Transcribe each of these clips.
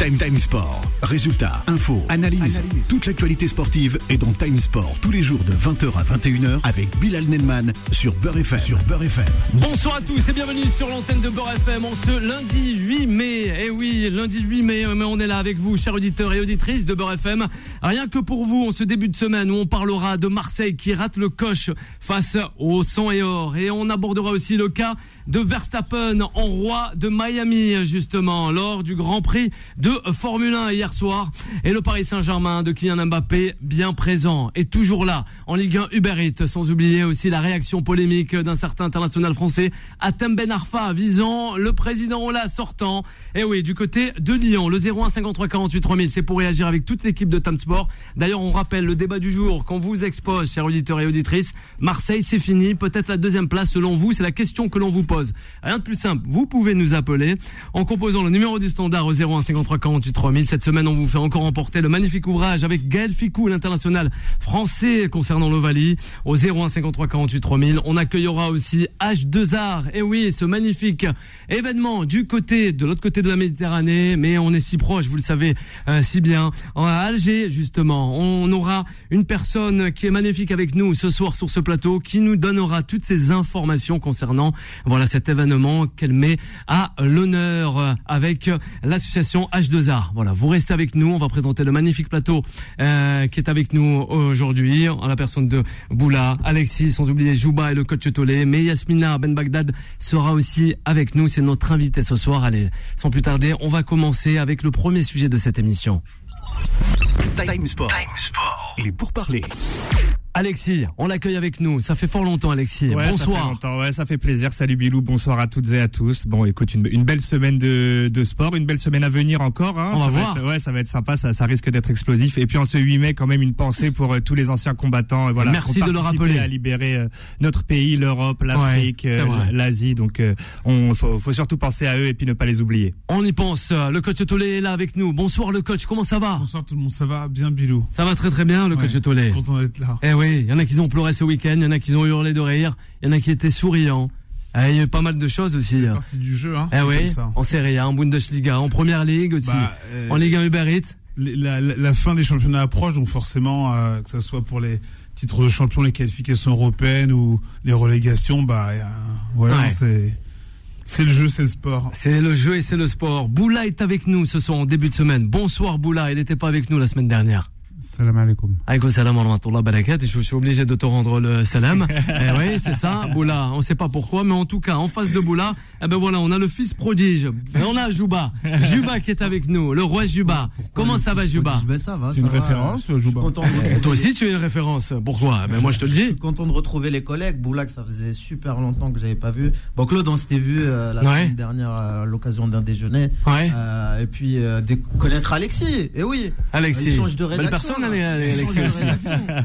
Time Time Sport. Résultats, infos, analyse. Toute l'actualité sportive est dans Time Sport tous les jours de 20h à 21h avec Bilal Nelman sur Beurre FM. Sur Beurre FM. Bonsoir à tous et bienvenue sur l'antenne de Beurre FM en ce lundi 8 mai. Eh oui, lundi 8 mai, mais on est là avec vous, chers auditeurs et auditrices de Beurre FM. Rien que pour vous, en ce début de semaine où on parlera de Marseille qui rate le coche face au sang et or. Et on abordera aussi le cas de Verstappen en roi de Miami, justement, lors du Grand Prix de Formule 1 hier soir. Et le Paris Saint-Germain de Kylian Mbappé, bien présent et toujours là en Ligue 1 Uber Eats, sans oublier aussi la réaction polémique d'un certain international français, Atem Ben Arfa, visant le président Ola sortant. Et oui, du côté de Lyon, le 01 53 48 3000, c'est pour réagir avec toute l'équipe de Tam Sport. D'ailleurs, on rappelle le débat du jour qu'on vous expose, chers auditeurs et auditrices. Marseille, c'est fini. Peut-être la deuxième place selon vous. C'est la question que l'on vous pose. Rien de plus simple, vous pouvez nous appeler en composant le numéro du standard au 01 53 48 3000. Cette semaine, on vous fait encore emporter le magnifique ouvrage avec Gaël Ficou, l'international français concernant l'Ovalie, au 01 53 48 3000. On accueillera aussi H2R. Et oui, ce magnifique événement du côté, de l'autre côté de la Méditerranée, mais on est si proche, vous le savez euh, si bien. À Alger, justement, on aura une personne qui est magnifique avec nous ce soir sur ce plateau, qui nous donnera toutes ces informations concernant, voilà, cet événement qu'elle met à l'honneur avec l'association H2A. Voilà, vous restez avec nous, on va présenter le magnifique plateau euh, qui est avec nous aujourd'hui, en la personne de Boula, Alexis, sans oublier Jouba et le coach Tolé, mais Yasmina Ben Bagdad sera aussi avec nous, c'est notre invité ce soir. Allez, sans plus tarder, on va commencer avec le premier sujet de cette émission. Time Sport. Il est pour parler. Alexis, on l'accueille avec nous. Ça fait fort longtemps, Alexis. Ouais, Bonsoir. Ça fait longtemps. Ouais, ça fait plaisir. Salut Bilou. Bonsoir à toutes et à tous. Bon, écoute, une, une belle semaine de, de, sport, une belle semaine à venir encore. Hein. On ça va va voir. Être, ouais, ça va être sympa. Ça, ça risque d'être explosif. Et puis en ce 8 mai, quand même une pensée pour euh, tous les anciens combattants. euh, Voilà, Merci de le rappeler. À libérer euh, notre pays, l'Europe, l'Afrique, Ouais, euh, l'Asie. Donc, euh, on faut, faut surtout penser à eux et puis ne pas les oublier. On y pense. Le coach Tolé est là avec nous. Bonsoir, le coach. Comment ça va? Bonsoir tout le monde, ça va bien Bilou? Ça va très très bien, le Ouais, coach Tolé. Content d'être là. Eh oui, il y en a qui ont pleuré ce week-end, il y en a qui ont hurlé de rire, il y en a qui étaient souriants. Eh, Il y a eu pas mal de choses aussi. C'est partie du jeu, hein. Eh oui, en Serie A, en Bundesliga, en Première Ligue aussi, Bah, euh, en Ligue 1 Uber Eats. les- la, la- la fin des championnats approche, donc forcément, euh, que ce soit pour les titres de champion, les qualifications européennes ou les relégations, bah euh, voilà, Ouais. c'est c'est le jeu, c'est le sport. C'est le jeu et c'est le sport. Boula est avec nous ce soir en début de semaine. Bonsoir Boula, il n'était pas avec nous la semaine dernière. Salam alaikum. Salam wa rahmatullah barakat. Je suis obligé de te rendre le salam. eh oui, c'est ça, Boula. On sait pas pourquoi, mais en tout cas, en face de Boula, eh ben voilà, on a le fils prodige. Et on a Juba. Juba qui est avec nous, le roi Juba. Comment ça va, Juba Ben ça va. C'est une va. référence, Je content de- Toi aussi, tu es une référence. Pourquoi? Ben moi, je te le Je suis dis. content de retrouver les collègues. Boulac, ça faisait super longtemps que j'avais pas vu. Bon, Claude, on s'était vu euh, la Ouais. semaine dernière à l'occasion d'un déjeuner. Ouais. Euh, et puis euh, connaître Alexis. Et oui. Alexis. Il change de Belle rédaction. personne, de aussi.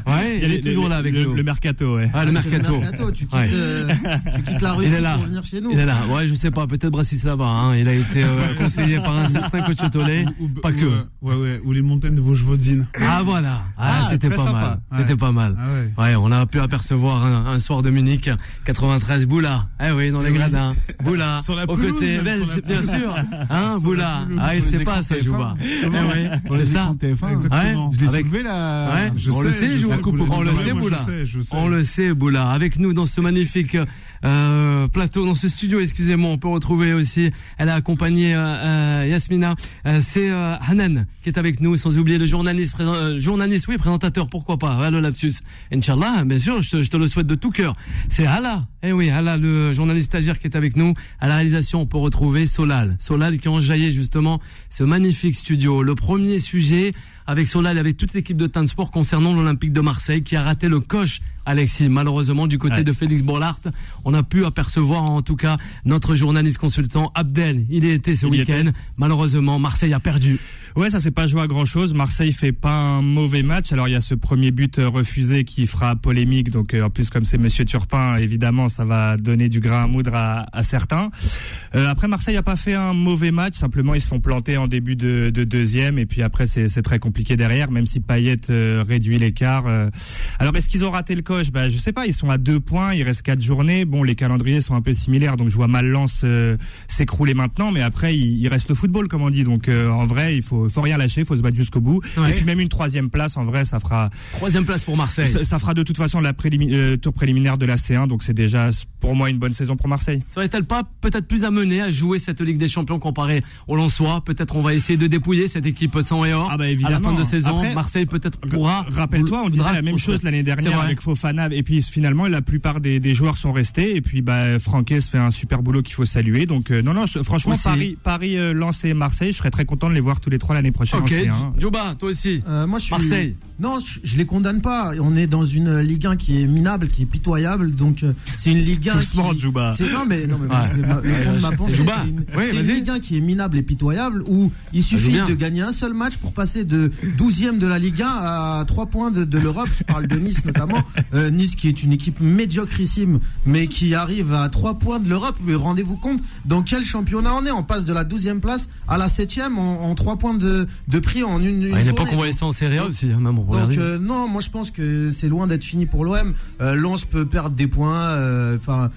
Ouais, il est toujours là avec le, nous. le mercato, ouais. Ah, le Ah, mercato. Tu quittes, Ouais. euh, tu quittes la Il Russie est là. pour venir chez nous. Il est là. Ouais, je sais pas. Peut-être Bratislava. Hein. Il a été euh, conseillé par un certain coach Tolé. Ou, Pas ou, que. euh, ouais, ouais, ou les montagnes de Vosges-Vodzine. Ah voilà. Ah, Ah, c'était pas mal. C'était pas mal. Ouais. On a pu apercevoir un, un soir de Munich 93 Boula. Eh oui, dans les gradins. Boula. Sur la Au côté belge, bien sûr. Hein, Boula. Ah, il sait les pas ça, Jouba. Eh TF1. oui, c'est ça. Exactement. Ouais. Ouais, Je on le sait, je sais, On Boula. le Ouais, sait, Boula. On le sait, Boula. Avec nous dans ce magnifique euh, plateau, dans ce studio, excusez-moi, on peut retrouver aussi, elle a accompagné euh, euh, Yasmina, euh, c'est euh, Hanan qui est avec nous, sans oublier le journaliste, présent- euh, journaliste, oui, présentateur, pourquoi pas, le lapsus. Inch'Allah, bien sûr, je te, je te le souhaite de tout cœur. C'est Hala, eh oui, Hala, le journaliste stagiaire qui est avec nous. À la réalisation, on peut retrouver Solal. Solal qui a enjaillé justement ce magnifique studio. Le premier sujet, avec Solal, avec toute l'équipe de Tan Sport concernant l'Olympique de Marseille qui a raté le coche, Alexis. Malheureusement, du côté Ouais. de Félix Bollard, on a pu apercevoir en tout cas notre journaliste consultant Abdel. Il y était ce week-end. Malheureusement, Marseille a perdu. Ouais, ça s'est pas joué à grand chose. Marseille fait pas un mauvais match. Alors il y a ce premier but euh, refusé qui fera polémique. Donc euh, en plus comme c'est Monsieur Turpin, évidemment, ça va donner du grain à moudre à, à certains. Euh, après Marseille a pas fait un mauvais match. Simplement ils se font planter en début de, de deuxième et puis après c'est très compliqué derrière. Même si Payet euh, réduit l'écart. euh. Alors est-ce qu'ils ont raté le coche Bah je sais pas. Ils sont à deux points. Il reste quatre journées. Bon les calendriers sont un peu similaires. Donc je vois mal Lens euh, s'écrouler maintenant. Mais après il, il reste le football comme on dit. Donc euh, en vrai il faut faut rien lâcher. Il faut se battre jusqu'au bout. Ouais. Et puis même une troisième place en vrai ça fera Troisième place pour Marseille. ça, ça fera de toute façon la prélimi- euh, tour préliminaire de la C1. Donc c'est déjà pour moi une bonne saison pour Marseille. Serait-elle pas peut-être plus amenée à jouer cette Ligue des Champions comparée au Lensois? Peut-être on va essayer de dépouiller cette équipe sans et or Ah bah à la évidemment. fin de saison. Après, Marseille peut-être pourra. Rappelle-toi, on disait la même chose l'année dernière avec Fofana et puis finalement la plupart des, des joueurs sont restés et puis bah Franquès fait un super boulot qu'il faut saluer. Donc euh, non non, franchement Aussi. Paris Paris euh, Lens et Marseille, je serais très content de les voir tous les trois l'année prochaine Ok, en C1. Jouba, toi aussi. Euh, moi, je suis... Marseille. Non, je, je les condamne pas. On est dans une Ligue 1 qui est minable, qui est pitoyable. Donc, euh, c'est une Ligue 1 Doucement, qui... Djouba. C'est non mais non mais Ouais. c'est ma- le fond de ma c'est pensée. Djouba. C'est une, Oui. Ligue 1 qui est minable et pitoyable où il suffit de gagner un seul match pour passer de 12e de la Ligue 1 à 3 points de, de l'Europe. Je parle de Nice notamment. Euh, nice qui est une équipe médiocrissime mais qui arrive à 3 points de l'Europe. Mais rendez-vous compte dans quel championnat on est On passe de la 12e place à la 7e en, en 3 points de, de prix en une, une À l'époque, journée. on voyait ça en Serie A aussi, hein, même au Donc euh, non, moi je pense que c'est loin d'être fini pour l'OM. Euh, Lens peut perdre des points. euh, Enfin,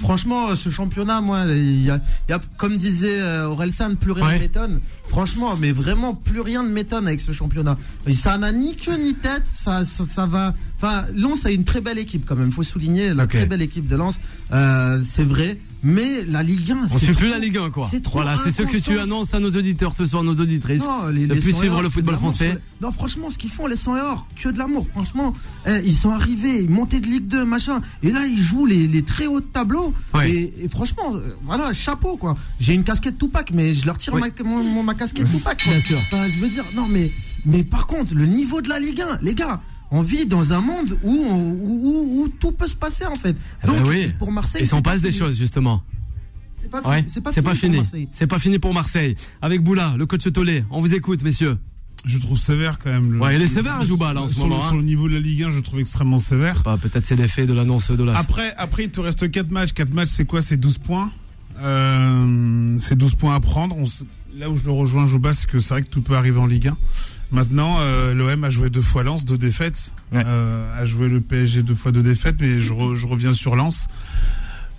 franchement, ce championnat, moi, il y a, il y a, comme disait euh, Orelsan, plus rien Ouais. ne m'étonne. Franchement, mais vraiment plus rien ne m'étonne avec ce championnat. Et ça n'a ni queue ni tête. Ça, ça, ça va. Enfin, Lens a une très belle équipe quand même. Faut souligner la très belle équipe de Lens. Euh, c'est vrai. Mais la Ligue 1, On suit plus la Ligue 1, quoi. c'est trop Voilà, c'est ce que tu annonces à nos auditeurs ce soir, nos auditrices. Non, les, de les plus 100 suivre le football français. les- Non, franchement, ce qu'ils font, les 100 et or, que de l'amour, franchement. Eh, ils sont arrivés, ils montaient de Ligue 2, machin. Et là, ils jouent les, les très hauts tableaux. Ouais. Et, et franchement, euh, voilà, chapeau, quoi. J'ai une casquette Tupac, mais je leur tire ma, mon- mon- ma casquette Tupac, quoi. Bien sûr. Je veux dire, non, mais, mais par contre, le niveau de la Ligue 1, les gars. On vit dans un monde où, on- où, où- où tout peut se passer en fait. Eh ben Donc oui. pour Marseille, Il s'en passe des choses, justement. C'est pas, Ouais, fini. c'est pas, fini. Marseille. C'est pas fini pour Marseille. Avec Boula, le coach Tollet, on vous écoute, messieurs. Je trouve sévère quand même. le- Ouais, il est sur- sévère, sur- Jouba, là, en ce sur le- moment, hein. Sur le niveau de la Ligue 1, je trouve extrêmement sévère. Bah, peut-être c'est l'effet de l'annonce de la. Après, après, il te reste 4 matchs. 4 matchs, c'est quoi? C'est 12 points. Euh, c'est 12 points à prendre. On là où je le rejoins, Joba, c'est que c'est vrai que tout peut arriver en Ligue 1. Maintenant, euh, l'OM a joué deux fois Lens, deux défaites. Ouais. Euh, a joué le PSG deux fois deux défaites, mais je, re- je reviens sur Lens.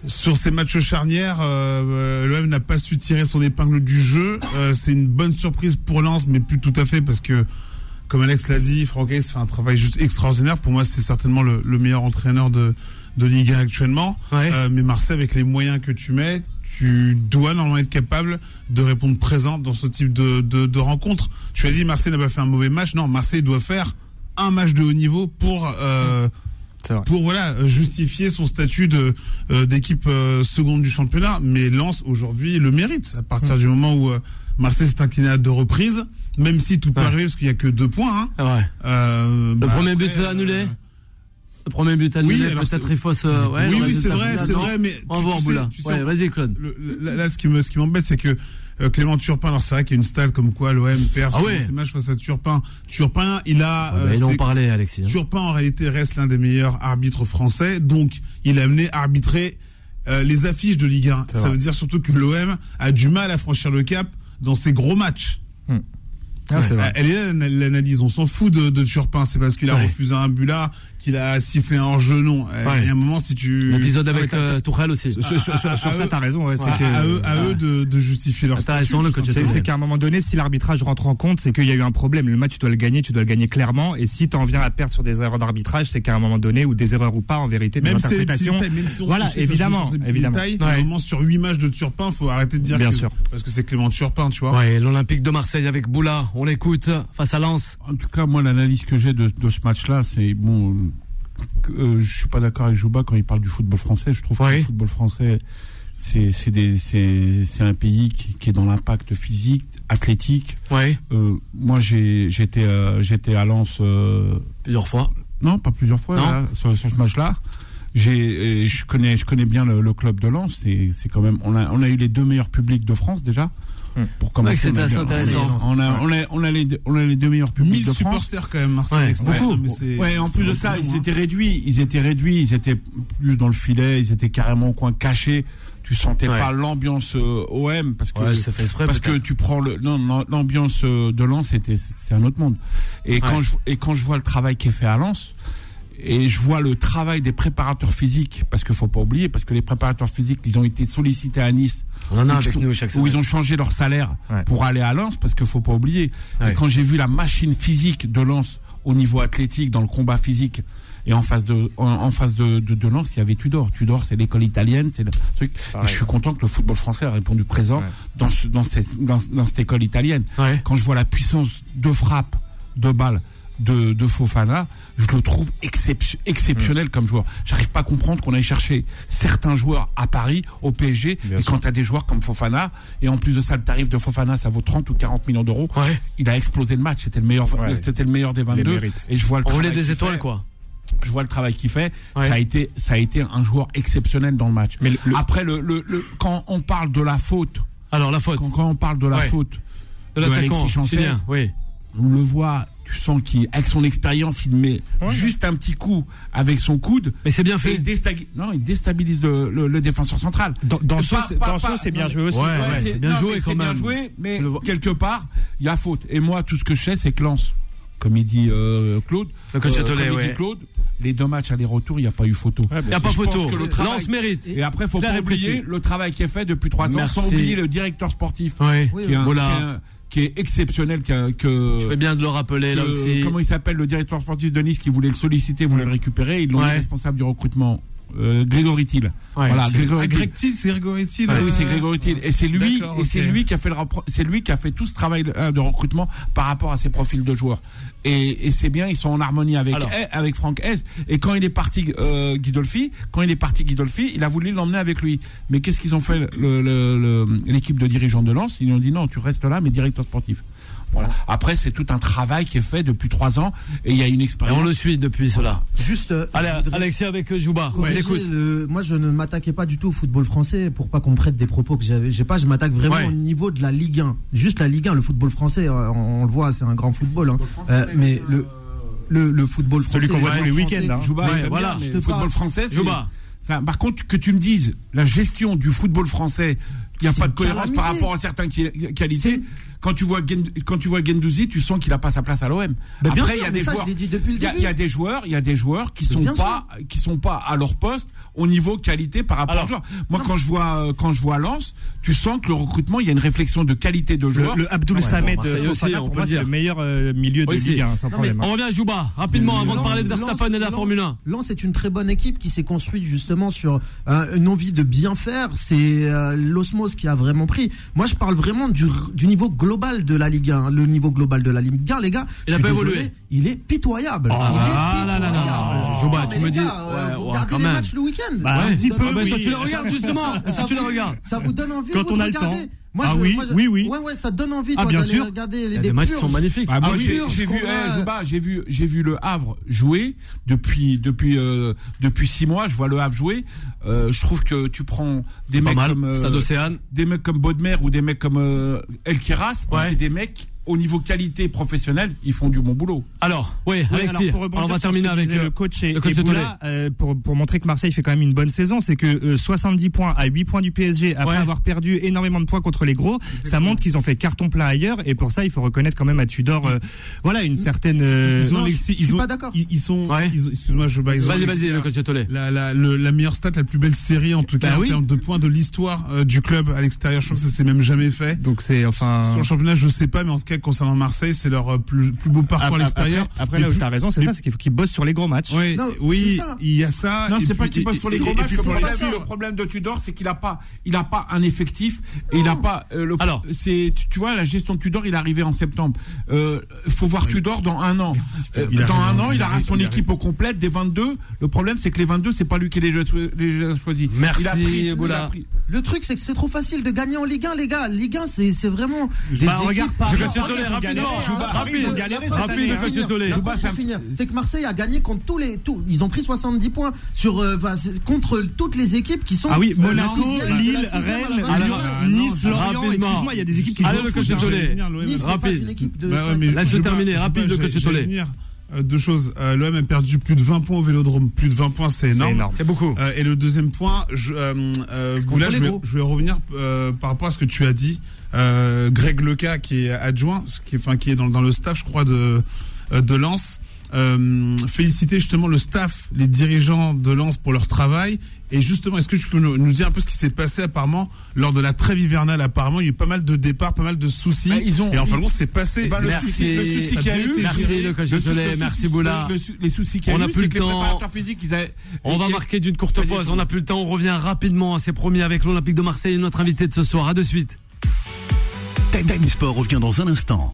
Sur ces matchs charnières, euh, l'OM n'a pas su tirer son épingle du jeu. Euh, c'est une bonne surprise pour Lens, mais plus tout à fait parce que, comme Alex l'a dit, Franck Hayes fait un travail juste extraordinaire. Pour moi, c'est certainement le, le meilleur entraîneur de, de Ligue 1 actuellement. Ouais. Euh, mais Marseille, avec les moyens que tu mets, tu dois normalement être capable de répondre présent dans ce type de, de, de rencontre. Tu as dit Marseille n'a pas fait un mauvais match. Non, Marseille doit faire un match de haut niveau pour euh, pour voilà justifier son statut de euh, d'équipe euh, seconde du championnat. Mais Lens aujourd'hui le mérite à partir du moment où euh, Marseille s'est incliné à deux reprises, même si tout peut Ouais. arriver parce qu'il y a que deux points. hein. Ouais. Euh, Le bah, premier après, but annulé euh, Le premier but annulé, Oui, peut-être il faut se. Ouais, oui, oui, c'est vrai, c'est vrai, mais On va tu- voir tu sais- Boula. tu sais, Ouais, on- vas-y, Claude. Le- le- là, là, ce qui me, ce qui m'embête, c'est que euh, Clément Turpin, alors c'est vrai qu'il y a une stat comme quoi l'OM perd Ah ouais. ses matchs face à Turpin. Turpin, il a. Ouais, euh, bah, ils en parlait, Alexis. hein. Turpin, en réalité, reste l'un des meilleurs arbitres français. Donc, il a amené à arbitrer euh, les affiches de Ligue 1. C'est Ça vrai. veut dire surtout que l'OM a du mal à franchir le cap dans ses gros matchs. Ah, c'est Euh, vrai. Elle est là l'ana- l'analyse. On s'en fout de, de Turpin. C'est parce qu'il a Ouais. refusé un but là qu'il a sifflé un hors-jeu. Non. Ouais. Il y a un moment, si tu. L'épisode avec Ah, euh, Tourelle aussi. Sur, sur- sur- sur à ça, t'as raison. ouais, c'est à, que- à eux, à Ah. eux de, de justifier leur le coach C'est, qu'à un moment donné, si l'arbitrage rentre en compte, c'est qu'il y a eu un problème. Le match, tu dois le gagner, tu dois le gagner clairement. Et si tu en viens à perdre sur des erreurs d'arbitrage, c'est qu'à un moment donné, ou des erreurs ou pas, en vérité, des Même interprétations. même si on Voilà, évidemment, évidemment. détails, Ouais. à un moment, sur 8 matchs de Turpin, faut arrêter de dire Bien que- sûr. Parce que c'est Clément Turpin, tu vois. Ouais, l'Olympique de Marseille avec Boula, on l'écoute face à Lens. En tout cas, moi, l'analyse que j'ai de, de ce match-là, c'est bon. Euh, euh, je suis pas d'accord avec Jouba quand il parle du football français. Je trouve que Oui. le football français, c'est un pays qui, qui est dans l'impact physique, athlétique. Ouais, Euh, moi, j'étais euh, j'étais à Lens. euh, plusieurs fois. non, pas plusieurs fois là, sur, sur ce match-là. Et je connais, je connais bien le, le club de Lens. C'est quand même, on a, on a eu les deux meilleurs publics de France déjà. Pour commencer, c'est on a assez intéressant. On a, on a, on a les, deux- on a les deux meilleurs publics 1000 de France. supporters quand même, Marseille. Ouais, beaucoup. mais Ouais, en plus de ça, ils étaient réduits. Ils étaient réduits. Ils étaient plus dans le filet. Ils étaient carrément au coin caché. Tu sentais Ouais. pas l'ambiance euh, OM parce que Ouais, c'est fait exprès, parce que tu prends le non non, l'ambiance euh, de Lens c'était c'est un autre monde. Et quand je et quand je vois le travail qui est fait à Lens et je vois le travail des préparateurs physiques parce qu'il faut pas oublier parce que les préparateurs physiques ils ont été sollicités à Nice On en a où avec ils sont- nous chaque où semaine. ils ont changé leur salaire Ouais. pour aller à Lens parce qu'il faut pas oublier. Ouais. Et quand j'ai vu la machine physique de Lens au niveau athlétique dans le combat physique et en face de en, en face de, de, de Lens il y avait Tudor. Tudor c'est l'école italienne c'est le truc. Et je suis content que le football français a répondu présent Ouais. dans ce dans cette dans, dans cette école italienne. Ouais. Quand je vois la puissance de frappe de balle de, de Fofana, je le trouve excep- exceptionnel comme joueur. J'arrive pas à comprendre qu'on aille chercher certains joueurs à Paris, au PSG, Bien et sûr. quand tu as des joueurs comme Fofana, et en plus de ça, le tarif de Fofana, ça vaut 30 ou 40 millions d'euros, Ouais. il a explosé le match. C'était le meilleur, Ouais. c'était le meilleur des 22. mérites. Et je vois le On voulait travail des qu'il étoiles, fait. quoi. Je vois le travail qu'il fait. Ouais. Ça a été, ça a été un joueur exceptionnel dans le match. Mais le- Après, le, le, le- quand on parle de la faute, Alors, la faute quand, quand on parle de la Ouais. faute de de Alexis Chancel. Oui. on le voit, tu sens qu'avec son expérience, il met Ouais. juste un petit coup avec son coude. Mais c'est bien Et fait. il, non, il déstabilise le, le- le défenseur central. Dans, dans Pas- ce c'est- pas- pas- bien joué aussi. Ouais, Ouais, c'est bien non, joué mais quand bien même. joué, mais quelque part, il y a faute. Et moi, tout ce que je sais, c'est que Lens, comme il dit euh, Claude, Le coach euh, comme il dit. Claude, les deux matchs aller-retour, il n'y a pas eu photo. Il n'y a pas photo. que le travail- Lance mérite. Et après, faut Clair pas et précis. oublier le travail qui est fait depuis trois ans, Merci. sans oublier le directeur sportif, qui, est un- Voilà. Qui est exceptionnel, qui a- que, Je fais bien de le rappeler, là que- aussi. comment il s'appelle le directeur sportif de Nice qui voulait le solliciter, voulait le récupérer, ils l'ont Ouais. responsable du recrutement. Euh, Grégory Thiel. Ouais, voilà, c'est- Grégory Ah, Thiel. C'est Grégory Thiel. Ah oui, c'est Grégory Thiel. Et c'est lui, et c'est lui qui a fait le, c'est lui qui a fait tout ce travail de, euh, de recrutement par rapport à ses profils de joueurs. Et, et c'est bien, ils sont en harmonie avec Alors. avec Franck Hez. Et quand il est parti, euh, Guidolfi, quand il est parti Guidolfi, il a voulu l'emmener avec lui. Mais qu'est-ce qu'ils ont fait le- le- le- l'équipe de dirigeants de Lens? Ils lui ont dit non, tu restes là, mais directeur sportif. Voilà. Après, c'est tout un travail qui est fait depuis trois ans et il y a une Et expérience. on le suit depuis cela. Juste. euh, Allez, Alexis avec euh, Jouba. Le- moi, je ne m'attaquais pas du tout au football français pour pas qu'on me prête des propos que j'avais. J'ai pas. Je m'attaque vraiment Ouais. au niveau de la Ligue 1. Juste la Ligue 1, le football français. euh, On, on le voit, c'est un grand football. hein. Euh, mais le le, le football français. Celui qu'on voit le tous les week-ends, hein. Jouba, Ouais, voilà, bien, je te football parle. français, c'est. Jouba. ça- par contre, que tu me dises la gestion du football français, il n'y a pas de cohérence par rapport à certaines qui- qualités. Quand tu vois Gen- quand tu vois Gendouzi, tu sens qu'il a pas sa place à l'OM. Mais bien Après, il y a des ça, joueurs. le Il y a- y des joueurs, il y a des joueurs qui sont pas, qui sont pas à leur poste au niveau qualité par rapport Alors, aux joueurs. Moi, quand je vois, euh, quand je vois Lens, tu sens que le recrutement, il y a une réflexion de qualité de Le, joueurs. le Abdoul Ouais, Samed bon, Fofana, pour moi, le c'est le meilleur euh, milieu de Aussi. Ligue 1, sans Non, mais problème. On revient à Jouba, rapidement, avant de parler de Lens- Verstappen et de la Lens- Formule 1. Lens est une très bonne équipe qui s'est construite justement sur euh, une envie de bien faire. C'est euh, l'osmose qui a vraiment pris. Moi, je parle vraiment du, du niveau global de la Ligue 1. Le niveau global de la Ligue 1, les gars, Il a pas désolé, évolué. Il est pitoyable. Ah il est là là là là. pitoyable. Non, tu me les dis- gars, euh, ouais, vous ouais, regardez les matchs le week-end. Bah, un petit peu, Ah bah, toi, tu le oui. regardes justement. Ça tu vous- regardes. Ça vous donne envie Quand vous, on de a le regarder temps. Moi, Ah je- oui, moi, je- oui, oui. Ouais, ouais, ça donne envie. Ah, toi, bien d'aller sûr. regarder les des matchs sont magnifiques. Ah, moi, Ah j'ai vu, a- Jouba, j'ai vu, j'ai vu le Havre jouer depuis depuis euh, depuis six mois. Je vois le Havre jouer. Euh, je trouve que tu prends des mecs mal. comme euh, Stade Océane. des mecs comme Bodmer ou des mecs comme euh, El Keras. Ouais. C'est des mecs au niveau qualité professionnelle, ils font du bon boulot. Alors, oui, Alexis, alors pour on rebondir va sur terminer ce que avec euh, le coach et, le coach et Boula, euh, pour, pour montrer que Marseille fait quand même une bonne saison, c'est que euh, 70 points à 8 points du PSG après Ouais. avoir perdu énormément de points contre les gros, ça montre qu'ils ont fait carton plein ailleurs et pour ça il faut reconnaître quand même à Tudor euh, voilà une certaine euh, Ils ont non, Alexis- je suis ils ont- pas d'accord. Ils, ils sont. Ouais. ils ont- Excuse-moi, je ils ont Vas-y, vas-y, le la- coach. La, la, le- la meilleure stat, la plus belle série en tout cas Bah en oui. termes de points de l'histoire euh, du club à l'extérieur. Je trouve que ça s'est même jamais fait. donc c'est enfin Sur le championnat, je sais pas, mais en tout cas concernant Marseille, c'est leur euh, plus, plus beau parcours à l'extérieur. après, après, là où plus- tu as raison, c'est ça, c'est qu'il faut qu'ils bossent sur les gros matchs. Non, oui, il y a ça. Non, c'est pas puis- qu'il passe et- pour les gros matchs. puis Le problème, les- le problème de Tudor, c'est qu'il a pas, il a pas un effectif et il a pas. euh, le, Alors. c'est, tu- tu vois, la gestion de Tudor, il est arrivé en septembre. Euh, faut voir Tudor dans un an. Euh, dans un an, il aura son équipe au complète des 22. Le problème, c'est que les 22, c'est pas lui qui les a cho- les a choisis. Merci, il a pris, il a Boula. pris- Le truc, c'est que c'est trop facile de gagner en Ligue 1, les gars. Ligue 1, c'est c'est vraiment des Bah, équipes regarde pas- par Je Tolé, rapidement. Jouba, Rapide. le hein. Tolé. Finir, C'est que Marseille a gagné contre tous les. Tous, ils ont pris 70 points sur, euh, bah, contre toutes les équipes qui sont. Ah oui, euh, Monaco, Lille, Rennes. Lyon, Ah, Nice, Lorient. Excuse-moi, il y a des équipes qui Allez, jouent le coach hein. Tolé. Rapide. vais terminer, rapide, le coach Tolé. euh, Deux choses. Euh, L'OM a perdu plus de 20 points au Vélodrome. Plus de 20 points, c'est C'est énorme. C'est beaucoup. Euh, et le deuxième point, je, euh, euh, Boula, je vais, gros. je vais revenir euh, par rapport à ce que tu as dit. Euh, Greg Leca, qui est adjoint, qui est, enfin, qui est dans, dans le staff, je crois, de, euh, de Lens. Euh, féliciter justement le staff, les dirigeants de Lens pour leur travail. Et justement, est-ce que tu peux nous, nous dire un peu ce qui s'est passé apparemment lors de la trêve hivernale? Apparemment, il y a eu pas mal de départs, pas mal de soucis. Bah, ils ont- et en fin de compte, c'est passé. Bah, le C'est- souci- le souci qu'il y a eu, Merci, le coach Le sou- Tolé. le Merci, souci- Boula. le- le sou- Les soucis qu'il y On a eu, plus le que les temps. préparateurs physiques, ils avaient. On va marquer d'une courte pause. On n'a plus le temps. On revient rapidement. C'est promis avec l'Olympique de Marseille, notre invité de ce soir. À de suite. Time Sport revient dans un instant.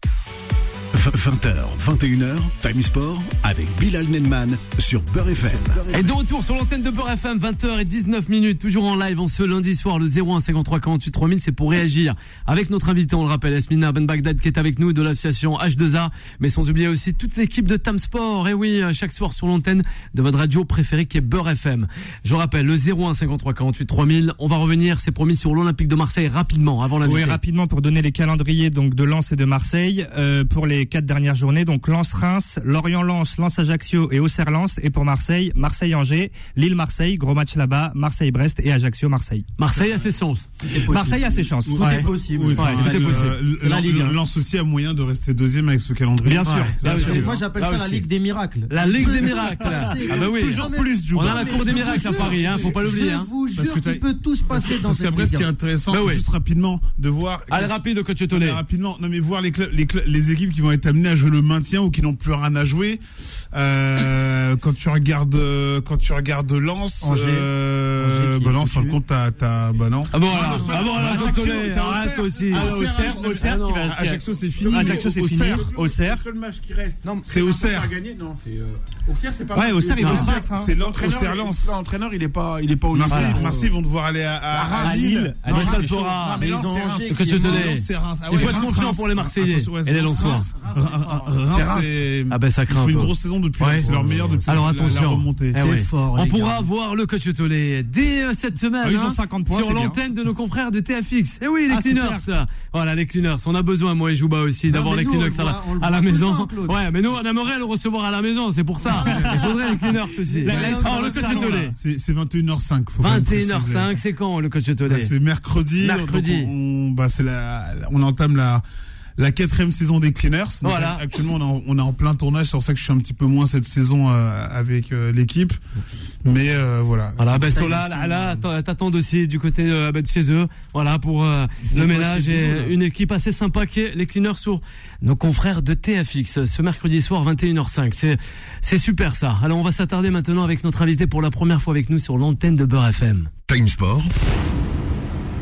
20h, 21h, Time Sport avec Bilal Nenman sur Beurre FM. Et de retour sur l'antenne de Beurre FM, 20h19 minutes, toujours en live en ce lundi soir, le 01 53 48 3000, c'est pour réagir avec notre invité, on le rappelle, Esmina Ben Bagdad qui est avec nous de l'association H2A, mais sans oublier aussi toute l'équipe de Tam Sport, et oui, chaque soir sur l'antenne de votre radio préférée qui est Beurre FM. Je rappelle, le 01 53 48 3000, on va revenir, c'est promis, sur l'Olympique de Marseille rapidement, avant Oui, l'invité. rapidement pour donner les calendriers donc de Lens et de Marseille euh, pour les quatre dernières journées. Donc Lens-Reims, Lorient-Lens, Lens-Ajaccio et Auxerre-Lens. Et pour Marseille, Marseille-Angers, Lille-Marseille, gros match là-bas, Marseille-Brest et Ajaccio-Marseille. Marseille a ses chances. Marseille a ses chances. Tout Ouais. est possible. Oui, Ouais, enfin, tout est euh, possible. C'est la Ligue, hein. Lens aussi a moyen de rester deuxième avec ce calendrier. Bien sûr. Ouais. Là aussi, hein. Moi j'appelle ça la. Ligue des miracles. La Ligue des miracles. passer. Ah bah oui. Toujours Non, mais- plus, On a la cour des miracles à Paris, hein, faut pas l'oublier. Je Hein. vous Parce jure qu'il peut tout se passer dans Parce cette qu'après, ce qui est Ligue. intéressant, Bah juste rapidement, de voir. Allez, rapide, le coach rapidement, non mais voir les, clubs- les, clubs- les équipes qui vont être amenées à jouer le maintien ou qui n'ont plus rien à jouer. Euh, quand tu regardes, euh, quand tu regardes Lens, Angers. euh, Angers bah non, fin compte, t'as, t'as, bah non. Ah bon, voilà. Ah bon, Ajaccio, Arrête Auxerre. aussi. Ah, Auxerre, Auxerre qui va. Ajaccio, c'est fini. Ajaccio, c'est fini. Auxerre. Auxerre. Le seul match qui reste. C'est Auxerre. Non, c'est. Auxerre, c'est pas. Ouais, Auxerre, hein. C'est L'entraîneur, Lens. L'entraîneur, il est pas, il est pas au. Marseille. Marseille vont devoir aller à, à, À Lille. À Non, Lille, ça le c'est chaud. fera. Non, mais Mais Lens, ils ont c'est Reims. Angers Le coach qui est Tolé. mort. C'est Reims. Ah Il faut être confiant pour les Marseillais et les Lensois. Reims, c'est. Ah ben ça craint une grosse saison depuis. Ouais. C'est leur meilleur depuis Alors attention. Eh ouais. fort, On pourra voir le coach Tolé dès euh, cette semaine. Ah, ils ont hein, 50 points, Sur c'est l'antenne de nos confrères de TFX. Eh oui, les Ah, cleaners. Voilà, les cleaners. On a besoin, moi et Jouba aussi, d'avoir les cleaners le à la, à la maison. temps, ouais, mais nous, on aimerait le recevoir à la maison, c'est pour ça. Il faudrait les cleaners aussi. Alors, le coach Tolé. C'est c'est 21h05. faut quand même préciser. 21h05, c'est quand le coach Tolé? C'est mercredi. Mercredi. bah, c'est on entame la, la quatrième saison des Cleaners. Donc, Voilà. Actuellement, on est, en, on est en plein tournage. C'est pour ça que je suis un petit peu moins cette saison euh, avec euh, l'équipe. Mais euh, voilà. Voilà, ben Ça, Sola, là, là, t'att- t'attends aussi du côté euh, ben, de chez eux, voilà, pour euh, le ménage et une équipe assez sympa qui est les cleaners sur nos confrères de TFX ce mercredi soir 21h05. C'est, c'est super ça. Alors on va s'attarder maintenant avec notre invité pour la première fois avec nous sur l'antenne de Beurre FM. Time Sport.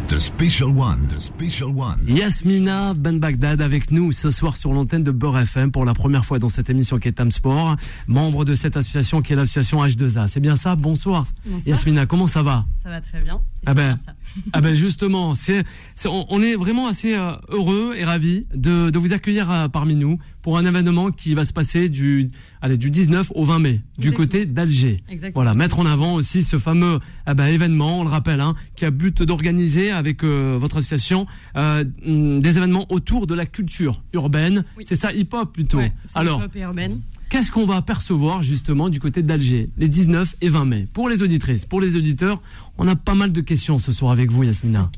The Special One. The Special One. Yasmina Ben Bagdad avec nous ce soir sur l'antenne de Beurre FM pour la première fois dans cette émission qui est Tam Sport, membre de cette association qui est l'association H2A. C'est bien ça? Bonsoir. Bonsoir. Yasmina, comment ça va? Ça va très bien. Et Ah ben, ça. Ah ben justement, c'est, on, on est vraiment assez euh, heureux et ravis de, de vous accueillir euh, parmi nous pour un événement qui va se passer du, allez, du 19 au 20 mai du côté d'Alger. Exactement. Voilà, mettre en avant aussi ce fameux ah ben, événement, on le rappelle, hein, qui a but d'organiser avec euh, votre association euh, hum, des événements autour de la culture urbaine. Oui. C'est ça, hip-hop plutôt. Ouais, Alors, hip-hop et urbaine. Qu'est-ce qu'on va apercevoir justement du côté d'Alger les 19 et 20 mai? Pour les auditrices, pour les auditeurs, on a pas mal de questions ce soir avec vous, Yasmina.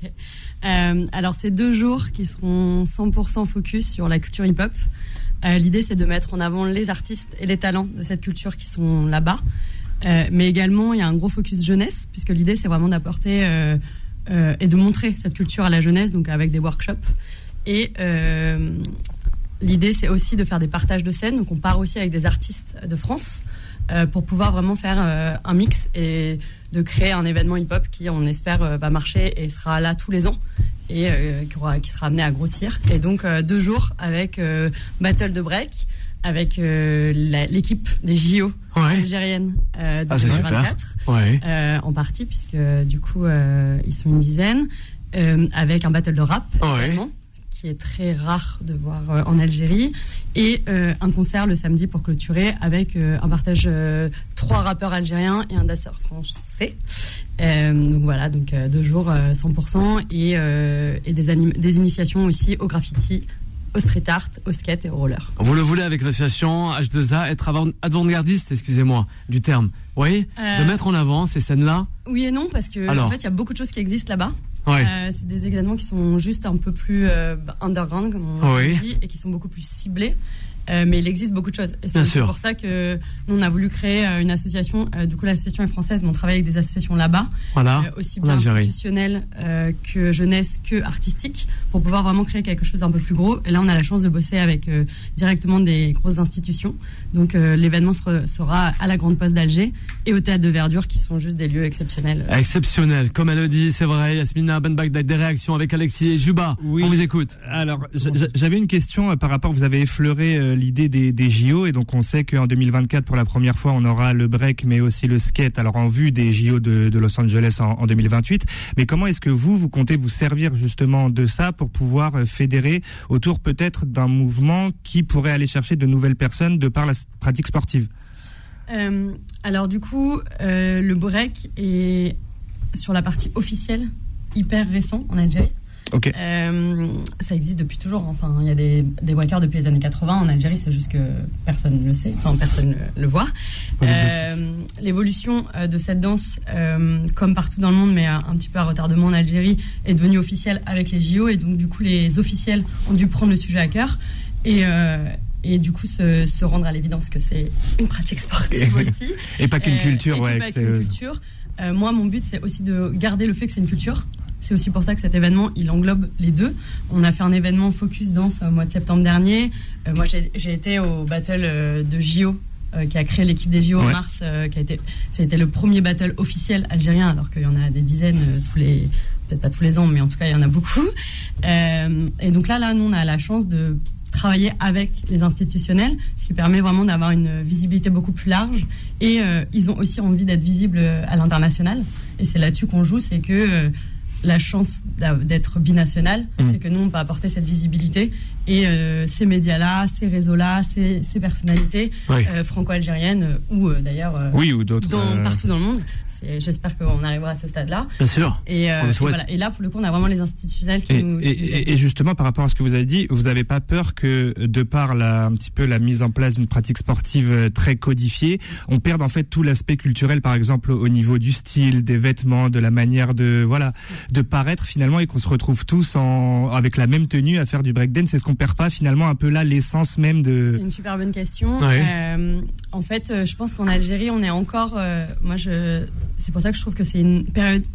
Euh, alors, c'est deux jours qui seront 100% focus sur la culture hip-hop. Euh, L'idée, c'est de mettre en avant les artistes et les talents de cette culture qui sont là-bas. Euh, mais également, il y a un gros focus jeunesse, puisque l'idée, c'est vraiment d'apporter euh, et de montrer cette culture à la jeunesse, donc avec des workshops. Et euh, l'idée, c'est aussi de faire des partages de scènes. Donc, on part aussi avec des artistes de France euh, pour pouvoir vraiment faire un mix et de créer un événement hip-hop qui, on espère, va marcher et sera là tous les ans et qui, qui sera amené à grossir. Et donc, deux jours avec Battle de Break, avec euh, l'équipe des JO Ouais. algériennes euh, de Ah, super. 2024 Ouais. euh, en partie, puisque du coup, ils sont une dizaine, avec un battle de rap Ouais. également, qui est très rare de voir en Algérie, et un concert le samedi pour clôturer avec un partage trois rappeurs algériens et un danseur français. Donc voilà, donc deux jours euh, 100% et, et des, anim- des initiations aussi au graffiti, au street art, au skate et au roller. Vous le voulez avec l'association H2A, être avant- avant-gardiste, excusez-moi, du terme. Oui Euh, De mettre en avant ces scènes-là Oui et non, parce que Alors. en fait, il y a beaucoup de choses qui existent là-bas. Ouais. Euh, c'est des événements qui sont juste un peu plus euh, underground, comme on Oui. dit, et qui sont beaucoup plus ciblés. Euh, mais il existe beaucoup de choses. Et c'est pour ça que nous, on a voulu créer euh, une association. Euh, du coup, l'association est française, mais on travaille avec des associations là-bas, Voilà. euh, aussi en bien institutionnelles euh, que jeunesse, que artistiques, pour pouvoir vraiment créer quelque chose d'un peu plus gros. Et là, on a la chance de bosser avec euh, directement des grosses institutions. Donc, euh, l'événement sera, sera à la Grande Poste d'Alger et au Théâtre de Verdure, qui sont juste des lieux exceptionnels. Exceptionnel, comme elle le dit, c'est vrai. Yasmina Benbach, des réactions avec Alexis et Juba. Oui. On vous écoute. Alors, j'avais une question par rapport, vous avez effleuré euh, l'idée des, JO, et donc on sait qu'en 2024, pour la première fois, on aura le break, mais aussi le skate, alors en vue des JO de, Los Angeles en, en 2028. Mais comment est-ce que vous, vous comptez vous servir justement de ça pour pouvoir euh, fédérer autour peut-être d'un mouvement qui pourrait aller chercher de nouvelles personnes de par la pratique sportive? Euh, alors du coup, euh, le break est sur la partie officielle hyper récent en Algérie. Ok. Euh, ça existe depuis toujours. Enfin, il y a des, des breakers depuis les années 80 en Algérie. C'est juste que personne ne le sait, enfin personne le, le voit. Euh, L'évolution euh, de cette danse, euh, comme partout dans le monde, mais un, un petit peu à retardement en Algérie, est devenue officielle avec les JO. Et donc du coup, les officiels ont dû prendre le sujet à cœur et et du coup se, se rendre à l'évidence que c'est une pratique sportive aussi. Et pas qu'une culture, et ouais. pas que qu'une c'est- culture. Euh, moi, mon but, c'est aussi de garder le fait que c'est une culture. C'est aussi pour ça que cet événement, il englobe les deux. On a fait un événement Focus Danse au mois de septembre dernier. Euh, moi, j'ai été au battle euh, de JO. euh, qui a créé l'équipe des JO en Ouais. mars, euh, qui a été, c'était le premier battle officiel algérien, alors qu'il y en a des dizaines tous les, peut-être pas tous les ans, mais en tout cas il y en a beaucoup. Et donc là, là, nous on a la chance de travailler avec les institutionnels, ce qui permet vraiment d'avoir une visibilité beaucoup plus large. Et euh, ils ont aussi envie d'être visibles à l'international. Et c'est là-dessus qu'on joue, c'est que euh, la chance d'être binational, Mm. c'est que nous, on peut apporter cette visibilité. Et euh, ces médias-là, ces réseaux-là, ces, ces personnalités Oui. euh, franco-algériennes, euh, ou euh, d'ailleurs Oui, ou d'autres. partout dans le monde. J'espère qu'on arrivera à ce stade-là. Bien sûr. Et, euh, et voilà. et là, pour le coup, on a vraiment les institutionnels qui Et, nous. et- justement, par rapport à ce que vous avez dit, vous n'avez pas peur que, de par la, un petit peu la mise en place d'une pratique sportive euh, très codifiée, on perde en fait tout l'aspect culturel, par exemple au niveau du style, des vêtements, de la manière de voilà, de paraître finalement, et qu'on se retrouve tous en avec la même tenue à faire du breakdance. Est-ce qu'on perd pas finalement un peu là l'essence même de C'est une super bonne question. Ouais. Euh, en fait, je pense qu'en Algérie, on est encore. euh, moi, je. C'est pour ça que je trouve que c'est une période